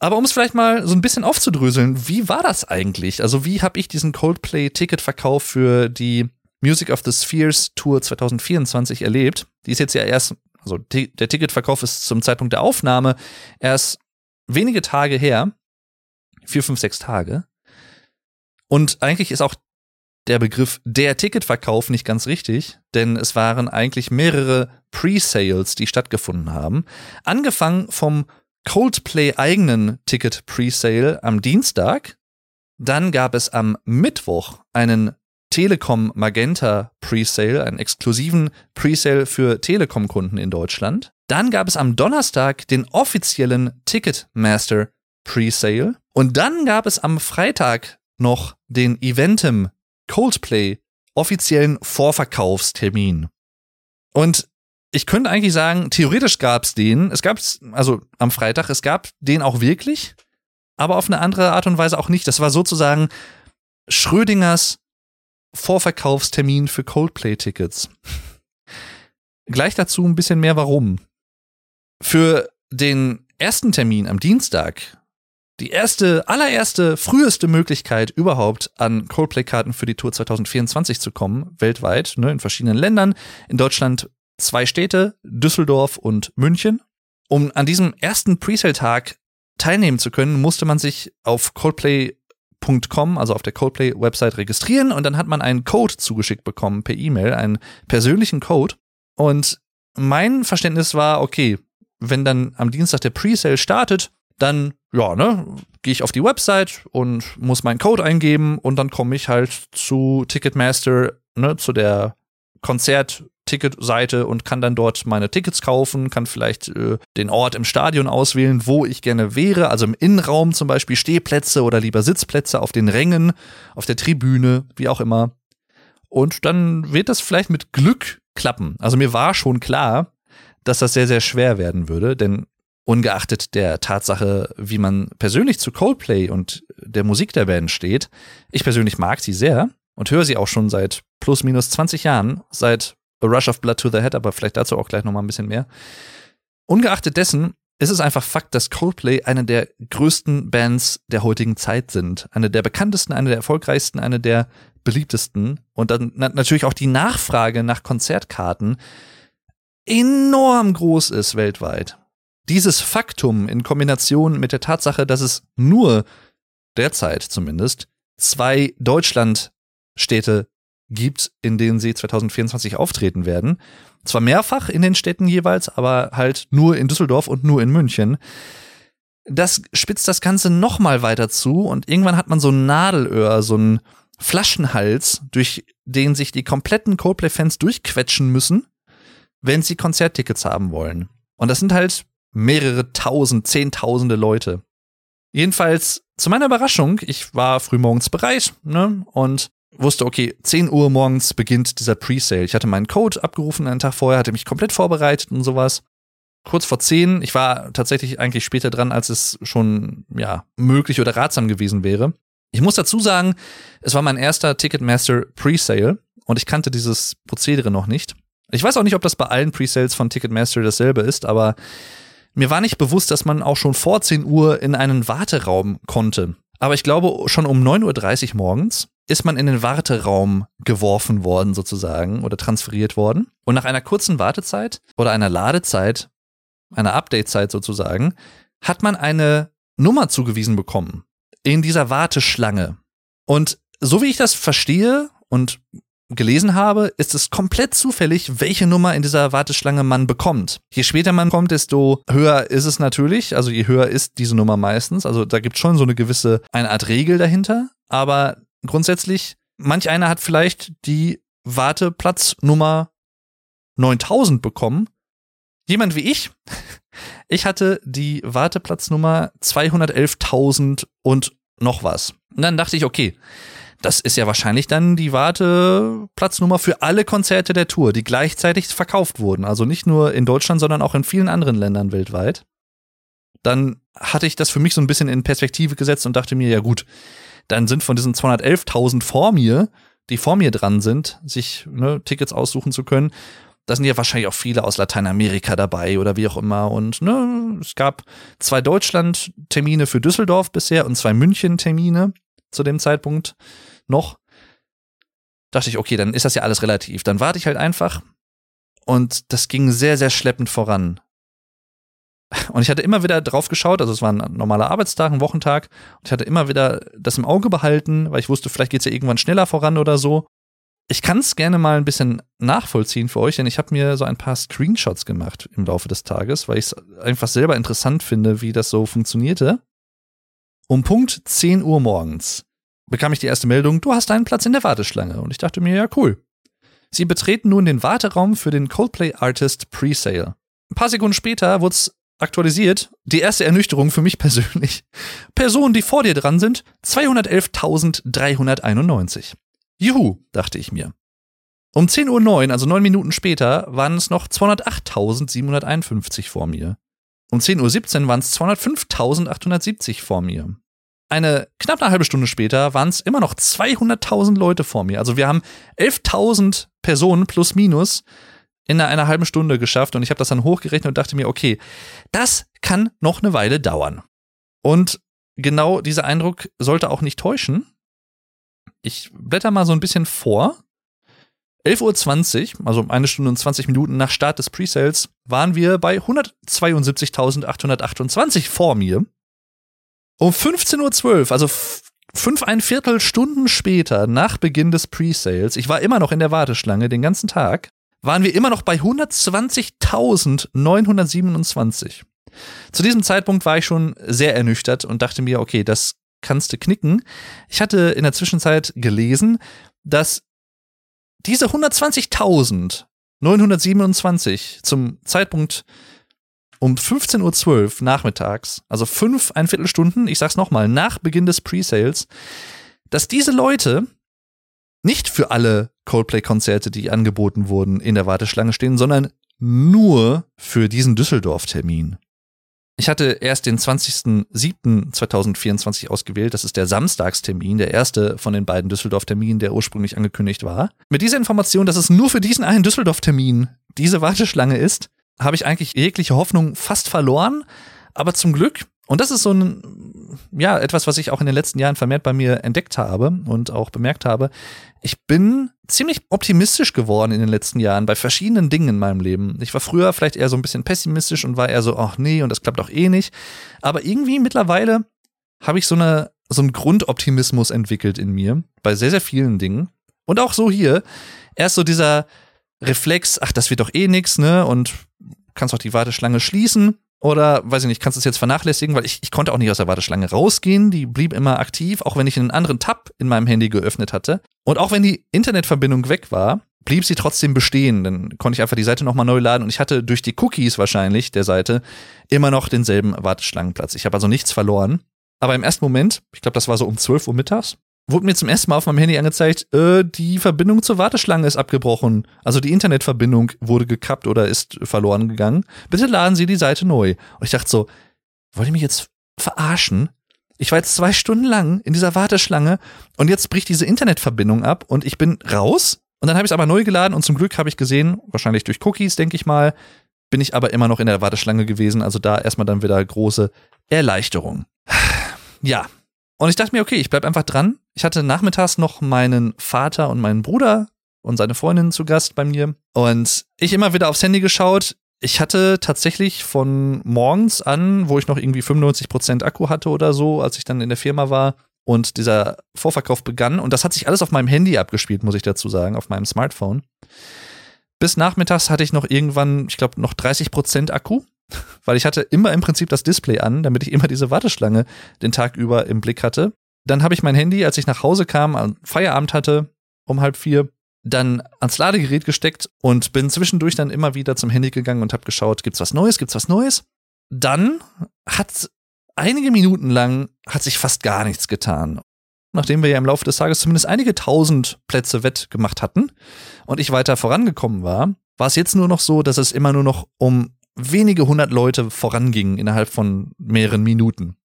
Aber um es vielleicht mal so ein bisschen aufzudröseln, wie war das eigentlich? Also wie habe ich diesen Coldplay-Ticketverkauf für die Music of the Spheres Tour 2024 erlebt? Die ist jetzt ja erst, also der Ticketverkauf ist zum Zeitpunkt der Aufnahme erst wenige Tage her, vier, fünf, sechs Tage. Und eigentlich ist auch der Begriff der Ticketverkauf nicht ganz richtig, denn es waren eigentlich mehrere Pre-Sales, die stattgefunden haben. Angefangen vom Coldplay eigenen Ticket Pre-Sale am Dienstag. Dann gab es am Mittwoch einen Telekom Magenta Presale, einen exklusiven Presale für Telekom-Kunden in Deutschland. Dann gab es am Donnerstag den offiziellen Ticketmaster Presale. Und dann gab es am Freitag noch den Eventim Coldplay offiziellen Vorverkaufstermin. Und ich könnte eigentlich sagen, theoretisch gab es den. Es gab es, also am Freitag, es gab den auch wirklich, aber auf eine andere Art und Weise auch nicht. Das war sozusagen Schrödingers Vorverkaufstermin für Coldplay-Tickets. Gleich dazu ein bisschen mehr warum. Für den ersten Termin am Dienstag, die erste, allererste, früheste Möglichkeit überhaupt an Coldplay-Karten für die Tour 2024 zu kommen, weltweit, ne, in verschiedenen Ländern. In Deutschland zwei Städte, Düsseldorf und München. Um an diesem ersten Presale-Tag teilnehmen zu können, musste man sich auf Coldplay.com, also auf der Coldplay-Website registrieren und dann hat man einen Code zugeschickt bekommen per E-Mail, einen persönlichen Code. Und mein Verständnis war, okay, wenn dann am Dienstag der Presale startet, dann, ja, ne, gehe ich auf die Website und muss meinen Code eingeben und dann komme ich halt zu Ticketmaster, ne, zu der Konzert Ticketseite und kann dann dort meine Tickets kaufen, kann vielleicht äh, den Ort im Stadion auswählen, wo ich gerne wäre, also im Innenraum zum Beispiel Stehplätze oder lieber Sitzplätze auf den Rängen, auf der Tribüne, wie auch immer. Und dann wird das vielleicht mit Glück klappen. Also mir war schon klar, dass das sehr, sehr schwer werden würde, denn ungeachtet der Tatsache, wie man persönlich zu Coldplay und der Musik der Band steht, ich persönlich mag sie sehr und höre sie auch schon seit plus minus 20 Jahren, seit A Rush of Blood to the Head, aber vielleicht dazu auch gleich nochmal ein bisschen mehr. Ungeachtet dessen ist es einfach Fakt, dass Coldplay eine der größten Bands der heutigen Zeit sind. Eine der bekanntesten, eine der erfolgreichsten, eine der beliebtesten. Und dann natürlich auch die Nachfrage nach Konzertkarten enorm groß ist weltweit. Dieses Faktum in Kombination mit der Tatsache, dass es nur derzeit zumindest zwei Deutschlandstädte gibt, in denen sie 2024 auftreten werden. Zwar mehrfach in den Städten jeweils, aber halt nur in Düsseldorf und nur in München. Das spitzt das Ganze noch mal weiter zu und irgendwann hat man so ein Nadelöhr, so ein Flaschenhals, durch den sich die kompletten Coldplay-Fans durchquetschen müssen, wenn sie Konzerttickets haben wollen. Und das sind halt mehrere tausend, zehntausende Leute. Jedenfalls, zu meiner Überraschung, ich war frühmorgens bereit, ne, und wusste, okay, 10 Uhr morgens beginnt dieser Presale. Ich hatte meinen Code abgerufen einen Tag vorher, hatte mich komplett vorbereitet und sowas. Kurz vor 10, ich war tatsächlich eigentlich später dran, als es schon, ja, möglich oder ratsam gewesen wäre. Ich muss dazu sagen, es war mein erster Ticketmaster Presale und ich kannte dieses Prozedere noch nicht. Ich weiß auch nicht, ob das bei allen Presales von Ticketmaster dasselbe ist, aber mir war nicht bewusst, dass man auch schon vor 10 Uhr in einen Warteraum konnte. Aber ich glaube, schon um 9.30 Uhr morgens ist man in den Warteraum geworfen worden sozusagen oder transferiert worden. Und nach einer kurzen Wartezeit oder einer Ladezeit, einer Updatezeit sozusagen, hat man eine Nummer zugewiesen bekommen in dieser Warteschlange. Und so wie ich das verstehe und gelesen habe, ist es komplett zufällig, welche Nummer in dieser Warteschlange man bekommt. Je später man kommt, desto höher ist es natürlich. Also je höher ist diese Nummer meistens. Also da gibt es schon so eine gewisse, eine Art Regel dahinter. Aber grundsätzlich, manch einer hat vielleicht die Warteplatznummer 9000 bekommen. Jemand wie ich, ich hatte die Warteplatznummer 211.000 und noch was. Und dann dachte ich, okay, das ist ja wahrscheinlich dann die Warteplatznummer für alle Konzerte der Tour, die gleichzeitig verkauft wurden. Also nicht nur in Deutschland, sondern auch in vielen anderen Ländern weltweit. Dann hatte ich das für mich so ein bisschen in Perspektive gesetzt und dachte mir, ja gut, dann sind von diesen 211.000 vor mir, die vor mir dran sind, sich ne, Tickets aussuchen zu können, da sind ja wahrscheinlich auch viele aus Lateinamerika dabei oder wie auch immer. Und ne, es gab zwei Deutschland-Termine für Düsseldorf bisher und zwei München-Termine zu dem Zeitpunkt noch, dachte ich, okay, dann ist das ja alles relativ. Dann warte ich halt einfach. Und das ging sehr, sehr schleppend voran. Und ich hatte immer wieder drauf geschaut, also es war ein normaler Arbeitstag, ein Wochentag, und ich hatte immer wieder das im Auge behalten, weil ich wusste, vielleicht geht es ja irgendwann schneller voran oder so. Ich kann es gerne mal ein bisschen nachvollziehen für euch, denn ich habe mir so ein paar Screenshots gemacht im Laufe des Tages, weil ich es einfach selber interessant finde, wie das so funktionierte. Um Punkt 10 Uhr morgens bekam ich die erste Meldung, du hast einen Platz in der Warteschlange. Und ich dachte mir, ja, cool. Sie betreten nun den Warteraum für den Coldplay Artist Presale. Ein paar Sekunden später wurde es aktualisiert. Die erste Ernüchterung für mich persönlich. Personen, die vor dir dran sind, 211.391. Juhu, dachte ich mir. Um 10.09 Uhr, also neun Minuten später, waren es noch 208.751 vor mir. Um 10.17 Uhr waren es 205.870 vor mir eine knapp eine halbe Stunde später waren es immer noch 200.000 Leute vor mir. Also wir haben 11.000 Personen plus minus in einer, einer halben Stunde geschafft und ich habe das dann hochgerechnet und dachte mir, okay, das kann noch eine Weile dauern. Und genau dieser Eindruck sollte auch nicht täuschen. Ich blätter mal so ein bisschen vor. 11.20 Uhr, also eine Stunde und 20 Minuten nach Start des Presales, waren wir bei 172.828 vor mir. Um 15.12 Uhr, also fünf ein Viertel Stunden später, nach Beginn des Presales, ich war immer noch in der Warteschlange den ganzen Tag, waren wir immer noch bei 120.927. Zu diesem Zeitpunkt war ich schon sehr ernüchtert und dachte mir, okay, das kannst du knicken. Ich hatte in der Zwischenzeit gelesen, dass diese 120.927 zum Zeitpunkt um 15.12 Uhr nachmittags, also fünf, ein Viertelstunden, ich sag's nochmal, nach Beginn des Presales, dass diese Leute nicht für alle Coldplay-Konzerte, die angeboten wurden, in der Warteschlange stehen, sondern nur für diesen Düsseldorf-Termin. Ich hatte erst den 20.07.2024 ausgewählt. Das ist der Samstagstermin, der erste von den beiden Düsseldorf-Terminen, der ursprünglich angekündigt war. Mit dieser Information, dass es nur für diesen einen Düsseldorf-Termin diese Warteschlange ist, habe ich eigentlich jegliche Hoffnung fast verloren. Aber zum Glück, und das ist so ein, ja, etwas, was ich auch in den letzten Jahren vermehrt bei mir entdeckt habe und auch bemerkt habe. Ich bin ziemlich optimistisch geworden in den letzten Jahren bei verschiedenen Dingen in meinem Leben. Ich war früher vielleicht eher so ein bisschen pessimistisch und war eher so, ach nee, und das klappt doch eh nicht. Aber irgendwie mittlerweile habe ich so eine, so einen Grundoptimismus entwickelt in mir bei sehr, sehr vielen Dingen. Und auch so hier. Erst so dieser, Reflex, ach, das wird doch eh nix, ne? Und kannst auch die Warteschlange schließen. Oder, weiß ich nicht, kannst du es jetzt vernachlässigen, weil ich, ich konnte auch nicht aus der Warteschlange rausgehen. Die blieb immer aktiv, auch wenn ich einen anderen Tab in meinem Handy geöffnet hatte. Und auch wenn die Internetverbindung weg war, blieb sie trotzdem bestehen. Dann konnte ich einfach die Seite nochmal neu laden und ich hatte durch die Cookies wahrscheinlich der Seite immer noch denselben Warteschlangenplatz. Ich habe also nichts verloren. Aber im ersten Moment, ich glaube, das war so um 12 Uhr mittags, wurde mir zum ersten Mal auf meinem Handy angezeigt, äh, die Verbindung zur Warteschlange ist abgebrochen. Also die Internetverbindung wurde gekappt oder ist verloren gegangen. Bitte laden Sie die Seite neu. Und ich dachte so, wollt ihr mich jetzt verarschen? Ich war jetzt zwei Stunden lang in dieser Warteschlange und jetzt bricht diese Internetverbindung ab und ich bin raus. Und dann habe ich es aber neu geladen und zum Glück habe ich gesehen, wahrscheinlich durch Cookies, denke ich mal, bin ich aber immer noch in der Warteschlange gewesen. Also da erstmal dann wieder große Erleichterung. Ja. Und ich dachte mir, okay, ich bleib einfach dran. Ich hatte nachmittags noch meinen Vater und meinen Bruder und seine Freundin zu Gast bei mir. Und ich immer wieder aufs Handy geschaut. Ich hatte tatsächlich von morgens an, wo ich noch irgendwie 95% Akku hatte oder so, als ich dann in der Firma war und dieser Vorverkauf begann. Und das hat sich alles auf meinem Handy abgespielt, muss ich dazu sagen, auf meinem Smartphone. Bis nachmittags hatte ich noch irgendwann, ich glaube, noch 30% Akku, weil ich hatte immer im Prinzip das Display an, damit ich immer diese Warteschlange den Tag über im Blick hatte. Dann habe ich mein Handy, als ich nach Hause kam, Feierabend hatte, um halb vier, dann ans Ladegerät gesteckt und bin zwischendurch dann immer wieder zum Handy gegangen und habe geschaut, gibt's was Neues, gibt's was Neues? Dann hat einige Minuten lang hat sich fast gar nichts getan. Nachdem wir ja im Laufe des Tages zumindest einige tausend Plätze wettgemacht hatten und ich weiter vorangekommen war, war es jetzt nur noch so, dass es immer nur noch um wenige hundert Leute voranging innerhalb von mehreren Minuten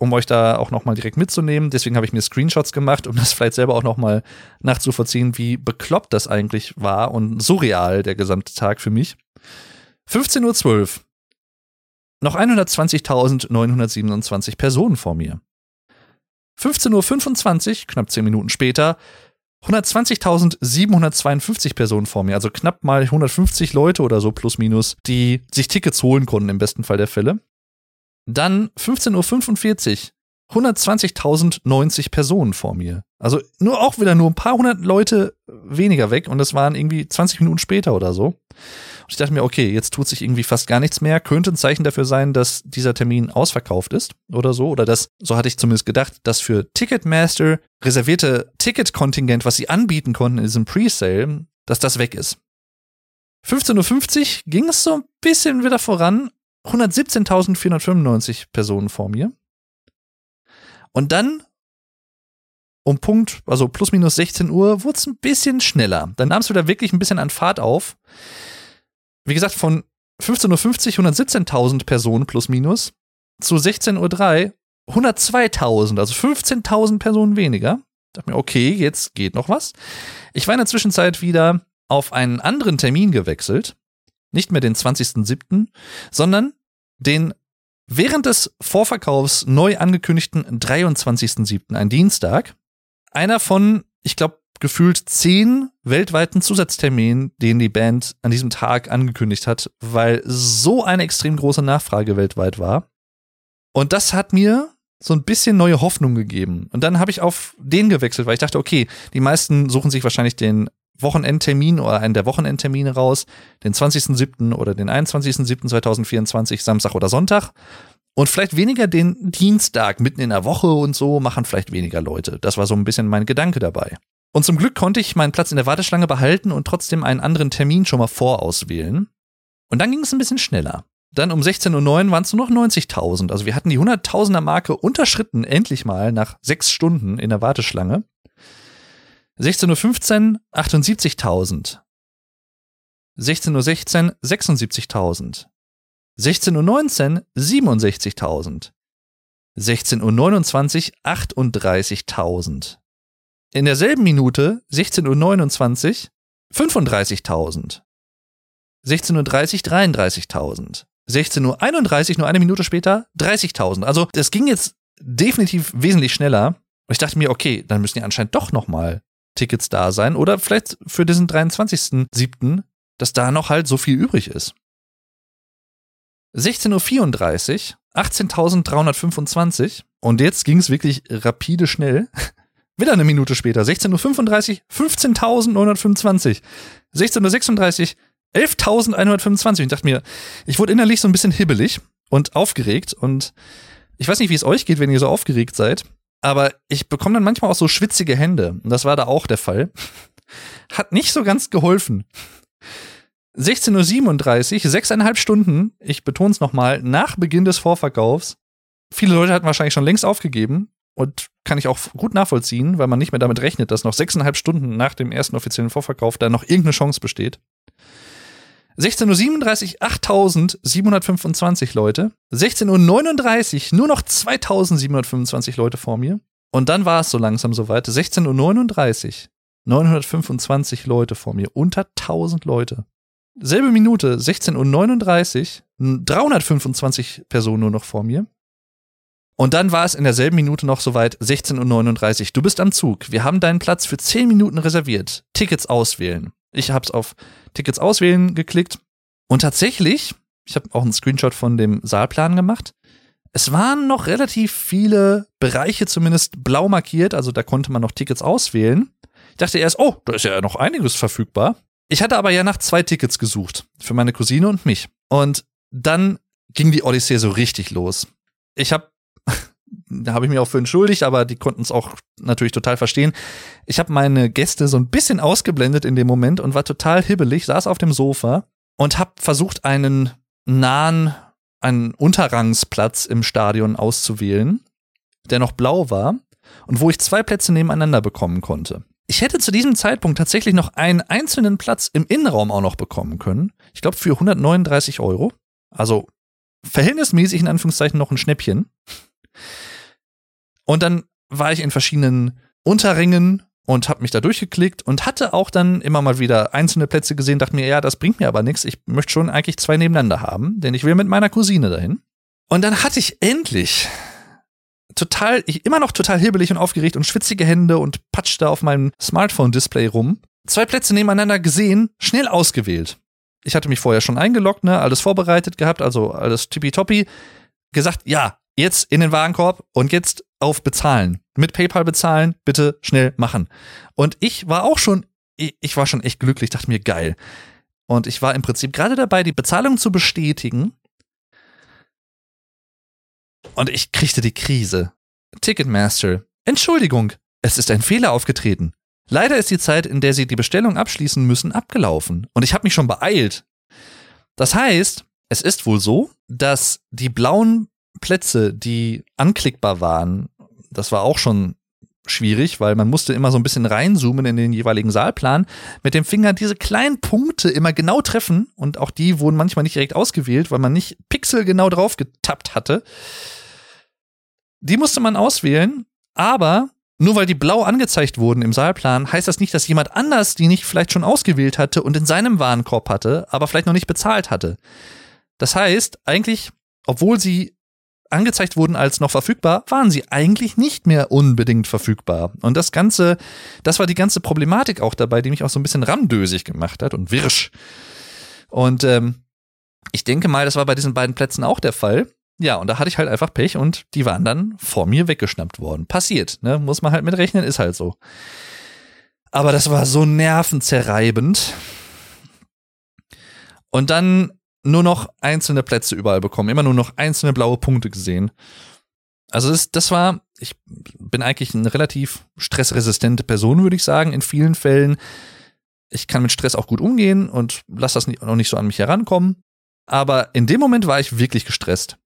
um euch da auch nochmal direkt mitzunehmen. Deswegen habe ich mir Screenshots gemacht, um das vielleicht selber auch nochmal nachzuvollziehen, wie bekloppt das eigentlich war und surreal der gesamte Tag für mich. 15.12 Uhr. Noch 120.927 Personen vor mir. 15.25 Uhr, knapp 10 Minuten später, 120.752 Personen vor mir, also knapp mal 150 Leute oder so plus minus, die sich Tickets holen konnten im besten Fall der Fälle. Dann 15.45 Uhr, 120.090 Personen vor mir. Also nur auch wieder nur ein paar hundert Leute weniger weg und das waren irgendwie 20 Minuten später oder so. Und ich dachte mir, okay, jetzt tut sich irgendwie fast gar nichts mehr. Könnte ein Zeichen dafür sein, dass dieser Termin ausverkauft ist oder so. Oder dass, so hatte ich zumindest gedacht, dass für Ticketmaster reservierte Ticketkontingent, was sie anbieten konnten in diesem Presale, dass das weg ist. 15.50 Uhr ging es so ein bisschen wieder voran, 117.495 Personen vor mir. Und dann um Punkt, also plus minus 16 Uhr, wurde es ein bisschen schneller. Dann nahm es wieder wirklich ein bisschen an Fahrt auf. Wie gesagt, von 15.50 Uhr 117.000 Personen plus minus zu 16.03 Uhr 102.000, also 15.000 Personen weniger. Ich dachte mir, okay, jetzt geht noch was. Ich war in der Zwischenzeit wieder auf einen anderen Termin gewechselt nicht mehr den 20.07., sondern den während des Vorverkaufs neu angekündigten 23.07., ein Dienstag. Einer von, ich glaube, gefühlt zehn weltweiten Zusatzterminen, den die Band an diesem Tag angekündigt hat, weil so eine extrem große Nachfrage weltweit war. Und das hat mir so ein bisschen neue Hoffnung gegeben. Und dann habe ich auf den gewechselt, weil ich dachte, okay, die meisten suchen sich wahrscheinlich den Wochenendtermin oder einen der Wochenendtermine raus, den 20.07. oder den 21.07.2024, Samstag oder Sonntag. Und vielleicht weniger den Dienstag mitten in der Woche und so machen vielleicht weniger Leute. Das war so ein bisschen mein Gedanke dabei. Und zum Glück konnte ich meinen Platz in der Warteschlange behalten und trotzdem einen anderen Termin schon mal vorauswählen. Und dann ging es ein bisschen schneller. Dann um 16.09 Uhr waren es nur noch 90.000. Also wir hatten die 100.000er Marke unterschritten, endlich mal nach sechs Stunden in der Warteschlange. 16.15 Uhr 78.000. 16.16 Uhr 76.000. 16.19 Uhr 67.000. 16.29 Uhr 38.000. In derselben Minute 16.29 Uhr 35.000. 16.30 Uhr 33.000. 16.31 Uhr, nur eine Minute später, 30.000. Also das ging jetzt definitiv wesentlich schneller. Und ich dachte mir, okay, dann müssen die anscheinend doch noch mal Tickets da sein oder vielleicht für diesen 23.07., dass da noch halt so viel übrig ist. 16.34 Uhr, 18.325 und jetzt ging es wirklich rapide schnell. Wieder eine Minute später, 16.35 Uhr, 15.925. 16.36 Uhr, 11.125. Ich dachte mir, ich wurde innerlich so ein bisschen hibbelig und aufgeregt und ich weiß nicht, wie es euch geht, wenn ihr so aufgeregt seid. Aber ich bekomme dann manchmal auch so schwitzige Hände. Und das war da auch der Fall. Hat nicht so ganz geholfen. 16.37 Uhr, sechseinhalb Stunden, ich betone es nochmal, nach Beginn des Vorverkaufs. Viele Leute hatten wahrscheinlich schon längst aufgegeben und kann ich auch gut nachvollziehen, weil man nicht mehr damit rechnet, dass noch sechseinhalb Stunden nach dem ersten offiziellen Vorverkauf da noch irgendeine Chance besteht. 16.37 Uhr 8.725 Leute. 16.39 Uhr nur noch 2.725 Leute vor mir. Und dann war es so langsam soweit. 16.39 Uhr 925 Leute vor mir. Unter 1000 Leute. Selbe Minute, 16.39 Uhr 325 Personen nur noch vor mir. Und dann war es in derselben Minute noch soweit, 16.39 Uhr. Du bist am Zug. Wir haben deinen Platz für 10 Minuten reserviert. Tickets auswählen. Ich habe es auf Tickets auswählen geklickt. Und tatsächlich, ich habe auch einen Screenshot von dem Saalplan gemacht. Es waren noch relativ viele Bereiche zumindest blau markiert, also da konnte man noch Tickets auswählen. Ich dachte erst, oh, da ist ja noch einiges verfügbar. Ich hatte aber ja nach zwei Tickets gesucht, für meine Cousine und mich. Und dann ging die Odyssee so richtig los. Ich habe da habe ich mich auch für entschuldigt, aber die konnten es auch natürlich total verstehen. Ich habe meine Gäste so ein bisschen ausgeblendet in dem Moment und war total hibbelig, saß auf dem Sofa und habe versucht, einen nahen, einen Unterrangsplatz im Stadion auszuwählen, der noch blau war und wo ich zwei Plätze nebeneinander bekommen konnte. Ich hätte zu diesem Zeitpunkt tatsächlich noch einen einzelnen Platz im Innenraum auch noch bekommen können. Ich glaube für 139 Euro. Also verhältnismäßig in Anführungszeichen noch ein Schnäppchen. Und dann war ich in verschiedenen Unterringen und habe mich da durchgeklickt und hatte auch dann immer mal wieder einzelne Plätze gesehen, dachte mir, ja, das bringt mir aber nichts. Ich möchte schon eigentlich zwei nebeneinander haben, denn ich will mit meiner Cousine dahin. Und dann hatte ich endlich total, ich immer noch total hibbelig und aufgeregt und schwitzige Hände und patschte auf meinem Smartphone-Display rum. Zwei Plätze nebeneinander gesehen, schnell ausgewählt. Ich hatte mich vorher schon eingeloggt, ne, alles vorbereitet gehabt, also alles tippitoppi. Gesagt, ja, jetzt in den Warenkorb und jetzt auf bezahlen. Mit PayPal bezahlen, bitte schnell machen. Und ich war auch schon, ich war schon echt glücklich, dachte mir, geil. Und ich war im Prinzip gerade dabei, die Bezahlung zu bestätigen. Und ich kriegte die Krise. Ticketmaster. Entschuldigung, es ist ein Fehler aufgetreten. Leider ist die Zeit, in der Sie die Bestellung abschließen müssen, abgelaufen. Und ich habe mich schon beeilt. Das heißt, es ist wohl so, dass die blauen Plätze, die anklickbar waren, das war auch schon schwierig, weil man musste immer so ein bisschen reinzoomen in den jeweiligen Saalplan, mit dem Finger diese kleinen Punkte immer genau treffen und auch die wurden manchmal nicht direkt ausgewählt, weil man nicht pixelgenau drauf getappt hatte. Die musste man auswählen, aber nur weil die blau angezeigt wurden im Saalplan, heißt das nicht, dass jemand anders die nicht vielleicht schon ausgewählt hatte und in seinem Warenkorb hatte, aber vielleicht noch nicht bezahlt hatte. Das heißt, eigentlich, obwohl sie angezeigt wurden als noch verfügbar, waren sie eigentlich nicht mehr unbedingt verfügbar. Und das Ganze, das war die ganze Problematik auch dabei, die mich auch so ein bisschen ramdösig gemacht hat und wirsch. Und ähm, ich denke mal, das war bei diesen beiden Plätzen auch der Fall. Ja, und da hatte ich halt einfach Pech und die waren dann vor mir weggeschnappt worden. Passiert, ne? Muss man halt mitrechnen, ist halt so. Aber das war so nervenzerreibend. Und dann nur noch einzelne Plätze überall bekommen, immer nur noch einzelne blaue Punkte gesehen. Also das, das war, ich bin eigentlich eine relativ stressresistente Person, würde ich sagen, in vielen Fällen. Ich kann mit Stress auch gut umgehen und lasse das noch nicht so an mich herankommen. Aber in dem Moment war ich wirklich gestresst.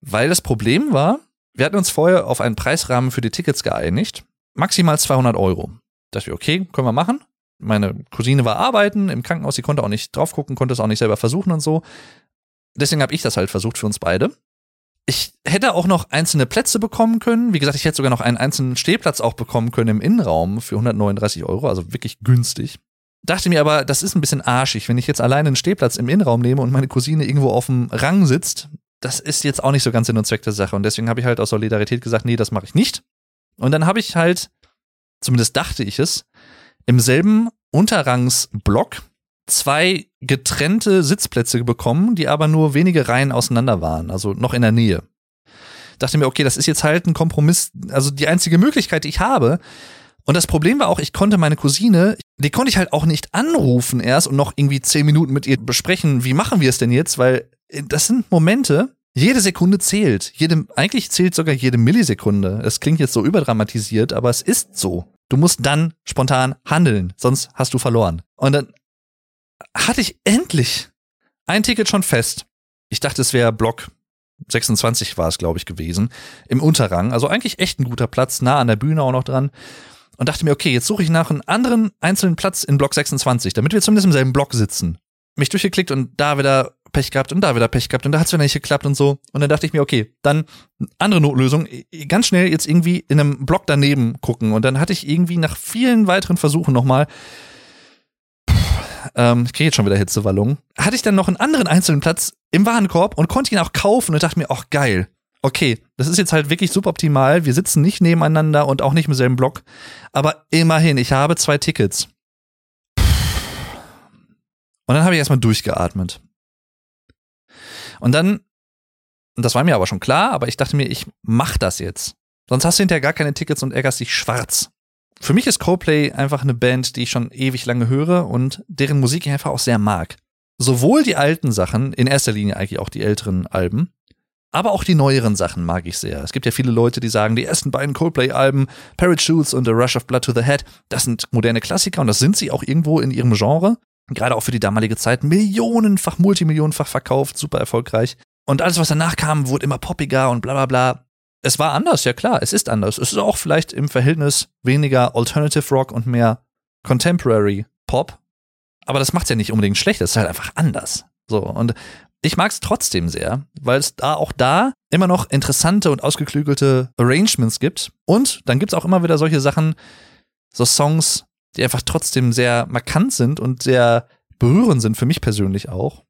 Weil das Problem war, wir hatten uns vorher auf einen Preisrahmen für die Tickets geeinigt. Maximal 200 Euro. Da dachte ich, okay, können wir machen meine Cousine war arbeiten im Krankenhaus, sie konnte auch nicht drauf gucken, konnte es auch nicht selber versuchen und so. Deswegen habe ich das halt versucht für uns beide. Ich hätte auch noch einzelne Plätze bekommen können. Wie gesagt, ich hätte sogar noch einen einzelnen Stehplatz auch bekommen können im Innenraum für 139 Euro, also wirklich günstig. Dachte mir aber, das ist ein bisschen arschig, wenn ich jetzt alleine einen Stehplatz im Innenraum nehme und meine Cousine irgendwo auf dem Rang sitzt. Das ist jetzt auch nicht so ganz Sinn und Zweck der Sache. Und deswegen habe ich halt aus Solidarität gesagt, nee, das mache ich nicht. Und dann habe ich halt, zumindest dachte ich es, im selben Unterrangsblock zwei getrennte Sitzplätze bekommen, die aber nur wenige Reihen auseinander waren, also noch in der Nähe. Dachte mir, okay, das ist jetzt halt ein Kompromiss, also die einzige Möglichkeit, die ich habe. Und das Problem war auch, ich konnte meine Cousine, die konnte ich halt auch nicht anrufen erst und noch irgendwie zehn Minuten mit ihr besprechen, wie machen wir es denn jetzt, weil äh, das sind Momente, jede Sekunde zählt. Jede, eigentlich zählt sogar jede Millisekunde. Es klingt jetzt so überdramatisiert, aber es ist so. Du musst dann spontan handeln, sonst hast du verloren. Und dann hatte ich endlich ein Ticket schon fest. Ich dachte, es wäre Block 26 war es, glaube ich, gewesen, im Unterrang. Also eigentlich echt ein guter Platz, nah an der Bühne auch noch dran. Und dachte mir, okay, jetzt suche ich nach einem anderen einzelnen Platz in Block 26, damit wir zumindest im selben Block sitzen. mich durchgeklickt und da wieder Pech gehabt und da wieder Pech gehabt und da hat es wieder nicht geklappt und so. Und dann dachte ich mir, okay, dann andere Notlösung, ganz schnell jetzt irgendwie in einem Block daneben gucken. Und dann hatte ich irgendwie nach vielen weiteren Versuchen nochmal, ähm, ich kriege jetzt schon wieder Hitzewallungen, hatte ich dann noch einen anderen einzelnen Platz im Warenkorb und konnte ihn auch kaufen und dachte mir, ach geil, okay, das ist jetzt halt wirklich suboptimal. Wir sitzen nicht nebeneinander und auch nicht im selben Block. Aber immerhin, ich habe zwei Tickets. Und dann habe ich erstmal durchgeatmet. Und dann, und das war mir aber schon klar, aber ich dachte mir, ich mach das jetzt. Sonst hast du hinterher gar keine Tickets und ärgerst dich schwarz. Für mich ist Coldplay einfach eine Band, die ich schon ewig lange höre und deren Musik ich einfach auch sehr mag. Sowohl die alten Sachen, in erster Linie eigentlich auch die älteren Alben, aber auch die neueren Sachen mag ich sehr. Es gibt ja viele Leute, die sagen, die ersten beiden Coldplay-Alben, Parachutes und The Rush of Blood to the Head, das sind moderne Klassiker und das sind sie auch irgendwo in ihrem Genre. Gerade auch für die damalige Zeit millionenfach, multimillionenfach verkauft, super erfolgreich. Und alles, was danach kam, wurde immer poppiger und bla bla bla. Es war anders, ja klar, es ist anders. Es ist auch vielleicht im Verhältnis weniger Alternative Rock und mehr Contemporary Pop. Aber das macht's ja nicht unbedingt schlecht, es ist halt einfach anders. So, und ich mag es trotzdem sehr, weil es da auch da immer noch interessante und ausgeklügelte Arrangements gibt. Und dann gibt's auch immer wieder solche Sachen, so Songs, die einfach trotzdem sehr markant sind und sehr berührend sind, für mich persönlich auch.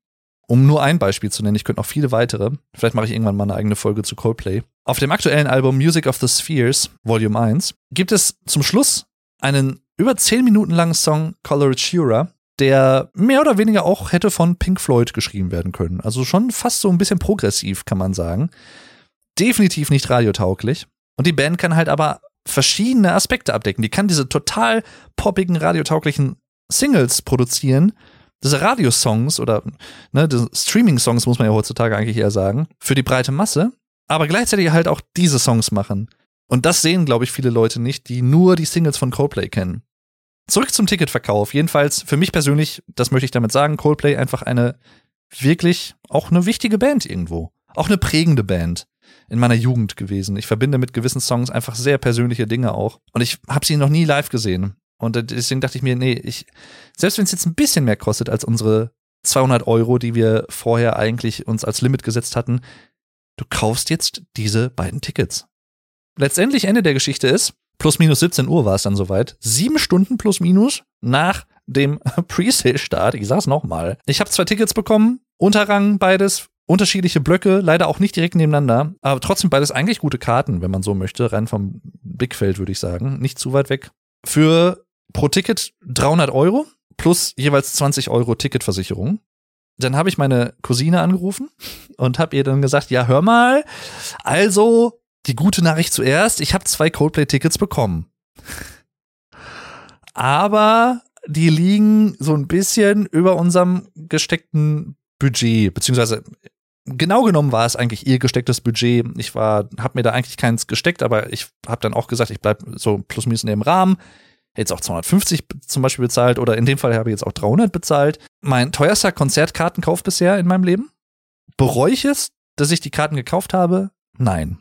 Um nur ein Beispiel zu nennen, ich könnte noch viele weitere. Vielleicht mache ich irgendwann mal eine eigene Folge zu Coldplay. Auf dem aktuellen Album Music of the Spheres, Volume 1, gibt es zum Schluss einen über 10 Minuten langen Song Coloratura, der mehr oder weniger auch hätte von Pink Floyd geschrieben werden können. Also schon fast so ein bisschen progressiv, kann man sagen. Definitiv nicht radiotauglich. Und die Band kann halt aber verschiedene Aspekte abdecken. Die kann diese total poppigen, radiotauglichen Singles produzieren, diese Radiosongs oder ne, Streaming-Songs muss man ja heutzutage eigentlich eher sagen, für die breite Masse, aber gleichzeitig halt auch diese Songs machen. Und das sehen, glaube ich, viele Leute nicht, die nur die Singles von Coldplay kennen. Zurück zum Ticketverkauf. Jedenfalls für mich persönlich, das möchte ich damit sagen, Coldplay einfach eine wirklich auch eine wichtige Band irgendwo. Auch eine prägende Band in meiner Jugend gewesen. Ich verbinde mit gewissen Songs einfach sehr persönliche Dinge auch. Und ich habe sie noch nie live gesehen. Und deswegen dachte ich mir, nee, ich, selbst wenn es jetzt ein bisschen mehr kostet als unsere 200 Euro, die wir vorher eigentlich uns als Limit gesetzt hatten, du kaufst jetzt diese beiden Tickets. Letztendlich Ende der Geschichte ist, plus minus 17 Uhr war es dann soweit, sieben Stunden plus minus nach dem Presale-Start, ich sag's nochmal. Ich habe zwei Tickets bekommen, Unterrang beides, unterschiedliche Blöcke, leider auch nicht direkt nebeneinander, aber trotzdem beides eigentlich gute Karten, wenn man so möchte, rein vom Bigfeld würde ich sagen, nicht zu weit weg. Für pro Ticket 300 Euro plus jeweils 20 Euro Ticketversicherung. Dann habe ich meine Cousine angerufen und habe ihr dann gesagt, ja, hör mal, also die gute Nachricht zuerst, ich habe zwei Coldplay-Tickets bekommen. Aber die liegen so ein bisschen über unserem gesteckten Budget, beziehungsweise genau genommen war es eigentlich ihr gestecktes Budget. Ich war, habe mir da eigentlich keins gesteckt, aber ich habe dann auch gesagt, ich bleib so plus minus in dem Rahmen. Jetzt auch 250 zum Beispiel bezahlt oder in dem Fall habe ich jetzt auch 300 bezahlt. Mein teuerster Konzertkartenkauf bisher in meinem Leben. Bereue ich es, dass ich die Karten gekauft habe? Nein.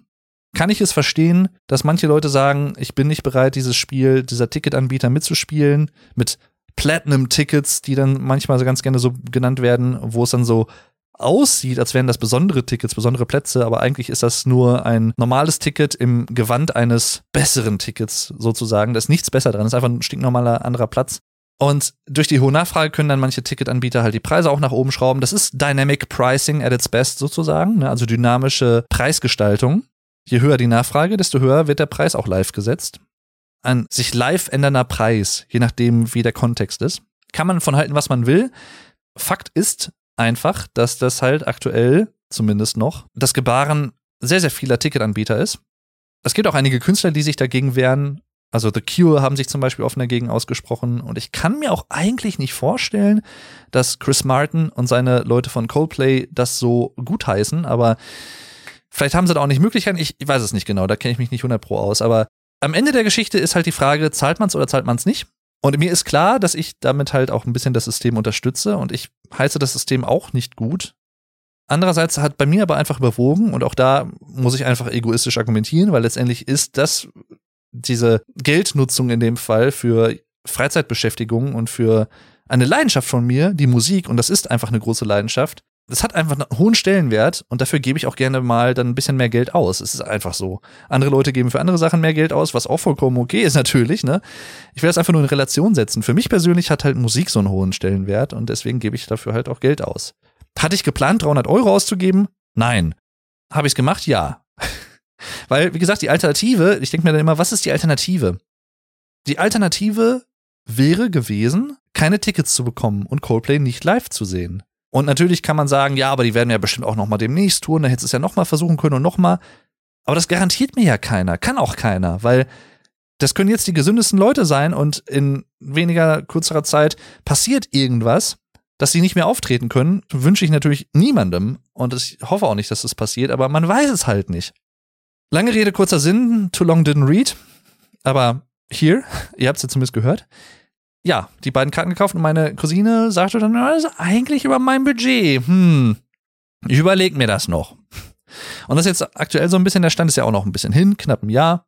Kann ich es verstehen, dass manche Leute sagen, ich bin nicht bereit, dieses Spiel, dieser Ticketanbieter mitzuspielen, mit Platinum-Tickets, die dann manchmal so ganz gerne so genannt werden, wo es dann so aussieht, als wären das besondere Tickets, besondere Plätze, aber eigentlich ist das nur ein normales Ticket im Gewand eines besseren Tickets sozusagen. Da ist nichts besser dran, das ist einfach ein stinknormaler anderer Platz. Und durch die hohe Nachfrage können dann manche Ticketanbieter halt die Preise auch nach oben schrauben. Das ist Dynamic Pricing at its best sozusagen, ne? also dynamische Preisgestaltung. Je höher die Nachfrage, desto höher wird der Preis auch live gesetzt. Ein sich live ändernder Preis, je nachdem, wie der Kontext ist. Kann man von halten, was man will. Fakt ist, einfach, dass das halt aktuell zumindest noch das Gebaren sehr, sehr vieler Ticketanbieter ist. Es gibt auch einige Künstler, die sich dagegen wehren. Also The Cure haben sich zum Beispiel offen dagegen ausgesprochen. Und ich kann mir auch eigentlich nicht vorstellen, dass Chris Martin und seine Leute von Coldplay das so gutheißen. Aber vielleicht haben sie da auch nicht Möglichkeiten. Ich, ich weiß es nicht genau, da kenne ich mich nicht 100 pro aus. Aber am Ende der Geschichte ist halt die Frage, zahlt man es oder zahlt man es nicht? Und mir ist klar, dass ich damit halt auch ein bisschen das System unterstütze und ich heiße das System auch nicht gut. Andererseits hat bei mir aber einfach überwogen und auch da muss ich einfach egoistisch argumentieren, weil letztendlich ist das diese Geldnutzung in dem Fall für Freizeitbeschäftigung und für eine Leidenschaft von mir, die Musik, und das ist einfach eine große Leidenschaft, das hat einfach einen hohen Stellenwert und dafür gebe ich auch gerne mal dann ein bisschen mehr Geld aus. Es ist einfach so. Andere Leute geben für andere Sachen mehr Geld aus, was auch vollkommen okay ist natürlich, ne? Ich will das einfach nur in Relation setzen. Für mich persönlich hat halt Musik so einen hohen Stellenwert und deswegen gebe ich dafür halt auch Geld aus. Hatte ich geplant, 300 Euro auszugeben? Nein. Habe ich es gemacht? Ja. Weil, wie gesagt, die Alternative, ich denke mir dann immer, was ist die Alternative? Die Alternative wäre gewesen, keine Tickets zu bekommen und Coldplay nicht live zu sehen. Und natürlich kann man sagen, ja, aber die werden ja bestimmt auch noch mal demnächst tun, da hättest du es ja noch mal versuchen können und noch mal. Aber das garantiert mir ja keiner, kann auch keiner, weil das können jetzt die gesündesten Leute sein und in weniger kürzerer Zeit passiert irgendwas, dass sie nicht mehr auftreten können. Wünsche ich natürlich niemandem und ich hoffe auch nicht, dass das passiert, aber man weiß es halt nicht. Lange Rede, kurzer Sinn, too long didn't read. Aber hier, ihr habt es ja zumindest gehört, ja, die beiden Karten gekauft und meine Cousine sagte dann, das ist eigentlich über mein Budget. Hm, ich überlege mir das noch. Und das ist jetzt aktuell so ein bisschen, der Stand ist ja auch noch ein bisschen hin, knapp ein Jahr.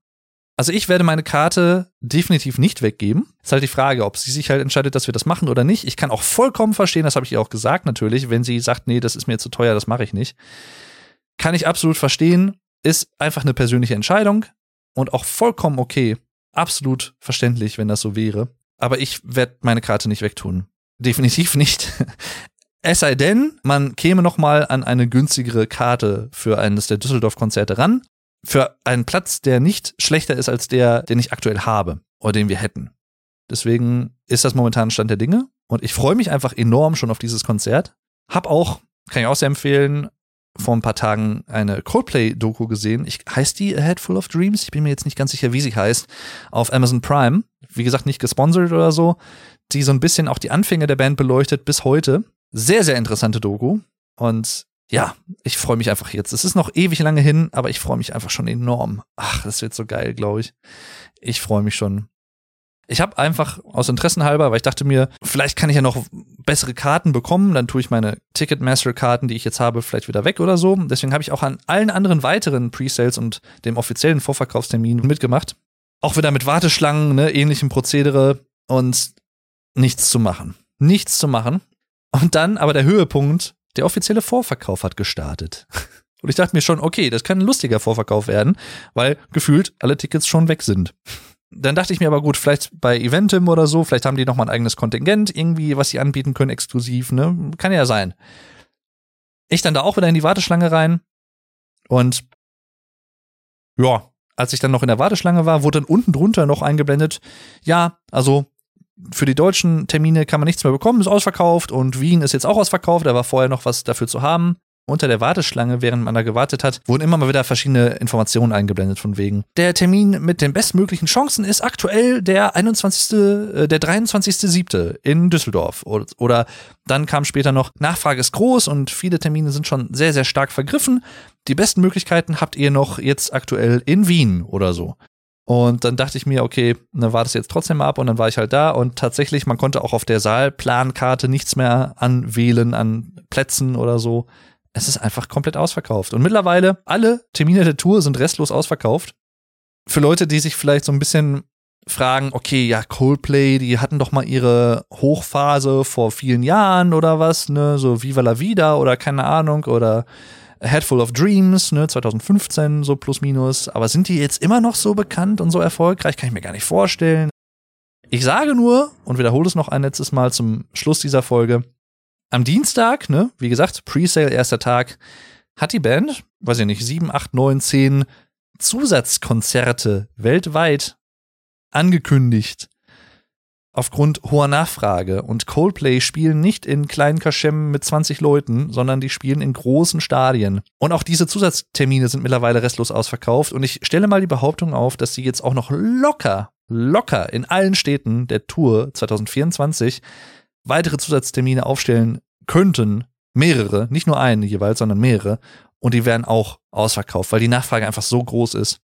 Also ich werde meine Karte definitiv nicht weggeben. Ist halt die Frage, ob sie sich halt entscheidet, dass wir das machen oder nicht. Ich kann auch vollkommen verstehen, das habe ich ihr auch gesagt natürlich, wenn sie sagt, nee, das ist mir zu teuer, das mache ich nicht. Kann ich absolut verstehen, ist einfach eine persönliche Entscheidung und auch vollkommen okay. Absolut verständlich, wenn das so wäre aber ich werde meine Karte nicht wegtun. Definitiv nicht. Es sei denn, man käme noch mal an eine günstigere Karte für eines der Düsseldorf-Konzerte ran, für einen Platz, der nicht schlechter ist als der, den ich aktuell habe oder den wir hätten. Deswegen ist das momentan Stand der Dinge und ich freue mich einfach enorm schon auf dieses Konzert. Hab auch, kann ich auch sehr empfehlen, vor ein paar Tagen eine Coldplay-Doku gesehen. Ich, heißt die A Head Full of Dreams? Ich bin mir jetzt nicht ganz sicher, wie sie heißt. Auf Amazon Prime. Wie gesagt, nicht gesponsert oder so. Die so ein bisschen auch die Anfänge der Band beleuchtet bis heute. Sehr, sehr interessante Doku. Und ja, ich freue mich einfach jetzt. Es ist noch ewig lange hin, aber ich freue mich einfach schon enorm. Ach, das wird so geil, glaube ich. Ich freue mich schon. Ich habe einfach aus Interessen halber, weil ich dachte mir, vielleicht kann ich ja noch bessere Karten bekommen, dann tue ich meine Ticketmaster-Karten, die ich jetzt habe, vielleicht wieder weg oder so. Deswegen habe ich auch an allen anderen weiteren Presales und dem offiziellen Vorverkaufstermin mitgemacht. Auch wieder mit Warteschlangen, ne, ähnlichem Prozedere und nichts zu machen. Nichts zu machen. Und dann aber der Höhepunkt, der offizielle Vorverkauf hat gestartet. Und ich dachte mir schon, okay, das kann ein lustiger Vorverkauf werden, weil gefühlt alle Tickets schon weg sind dann dachte ich mir aber gut, vielleicht bei Eventim oder so, vielleicht haben die noch mal ein eigenes Kontingent irgendwie, was sie anbieten können, exklusiv, ne? Kann ja sein. Ich dann da auch wieder in die Warteschlange rein und ja, als ich dann noch in der Warteschlange war, wurde dann unten drunter noch eingeblendet, ja, also für die deutschen Termine kann man nichts mehr bekommen, ist ausverkauft und Wien ist jetzt auch ausverkauft, da war vorher noch was dafür zu haben unter der Warteschlange, während man da gewartet hat, wurden immer mal wieder verschiedene Informationen eingeblendet von wegen. Der Termin mit den bestmöglichen Chancen ist aktuell der 21., äh, der 23.7. in Düsseldorf. Oder dann kam später noch, Nachfrage ist groß und viele Termine sind schon sehr, sehr stark vergriffen. Die besten Möglichkeiten habt ihr noch jetzt aktuell in Wien oder so. Und dann dachte ich mir, okay, dann war das jetzt trotzdem ab und dann war ich halt da und tatsächlich, man konnte auch auf der Saalplankarte nichts mehr anwählen an Plätzen oder so es ist einfach komplett ausverkauft. Und mittlerweile alle Termine der Tour sind restlos ausverkauft. Für Leute, die sich vielleicht so ein bisschen fragen, okay, ja, Coldplay, die hatten doch mal ihre Hochphase vor vielen Jahren oder was, ne, so Viva la Vida oder keine Ahnung oder A Head Full of Dreams, ne, 2015, so plus minus. Aber sind die jetzt immer noch so bekannt und so erfolgreich? Kann ich mir gar nicht vorstellen. Ich sage nur und wiederhole es noch ein letztes Mal zum Schluss dieser Folge, am Dienstag, ne, wie gesagt, Presale, erster Tag, hat die Band, weiß ich nicht, sieben, acht, neun, zehn Zusatzkonzerte weltweit angekündigt. Aufgrund hoher Nachfrage. Und Coldplay spielen nicht in kleinen Kaschemmen mit 20 Leuten, sondern die spielen in großen Stadien. Und auch diese Zusatztermine sind mittlerweile restlos ausverkauft. Und ich stelle mal die Behauptung auf, dass sie jetzt auch noch locker, locker in allen Städten der Tour 2024 weitere Zusatztermine aufstellen könnten, mehrere, nicht nur einen jeweils, sondern mehrere, und die werden auch ausverkauft, weil die Nachfrage einfach so groß ist.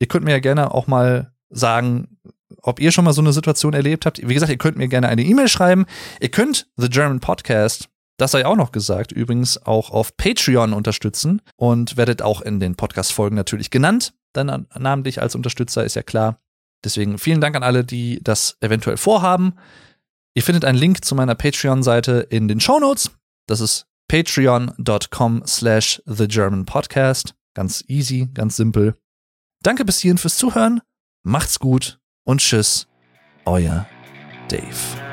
Ihr könnt mir ja gerne auch mal sagen, ob ihr schon mal so eine Situation erlebt habt. Wie gesagt, ihr könnt mir gerne eine E-Mail schreiben. Ihr könnt The German Podcast, das sei auch noch gesagt, übrigens auch auf Patreon unterstützen und werdet auch in den Podcast-Folgen natürlich genannt. Dann namentlich als Unterstützer ist ja klar. Deswegen vielen Dank an alle, die das eventuell vorhaben. Ihr findet einen Link zu meiner Patreon-Seite in den Show Notes. Das ist patreon.com slash the German Podcast. Ganz easy, ganz simpel. Danke bis hierhin fürs Zuhören. Macht's gut und tschüss. Euer Dave.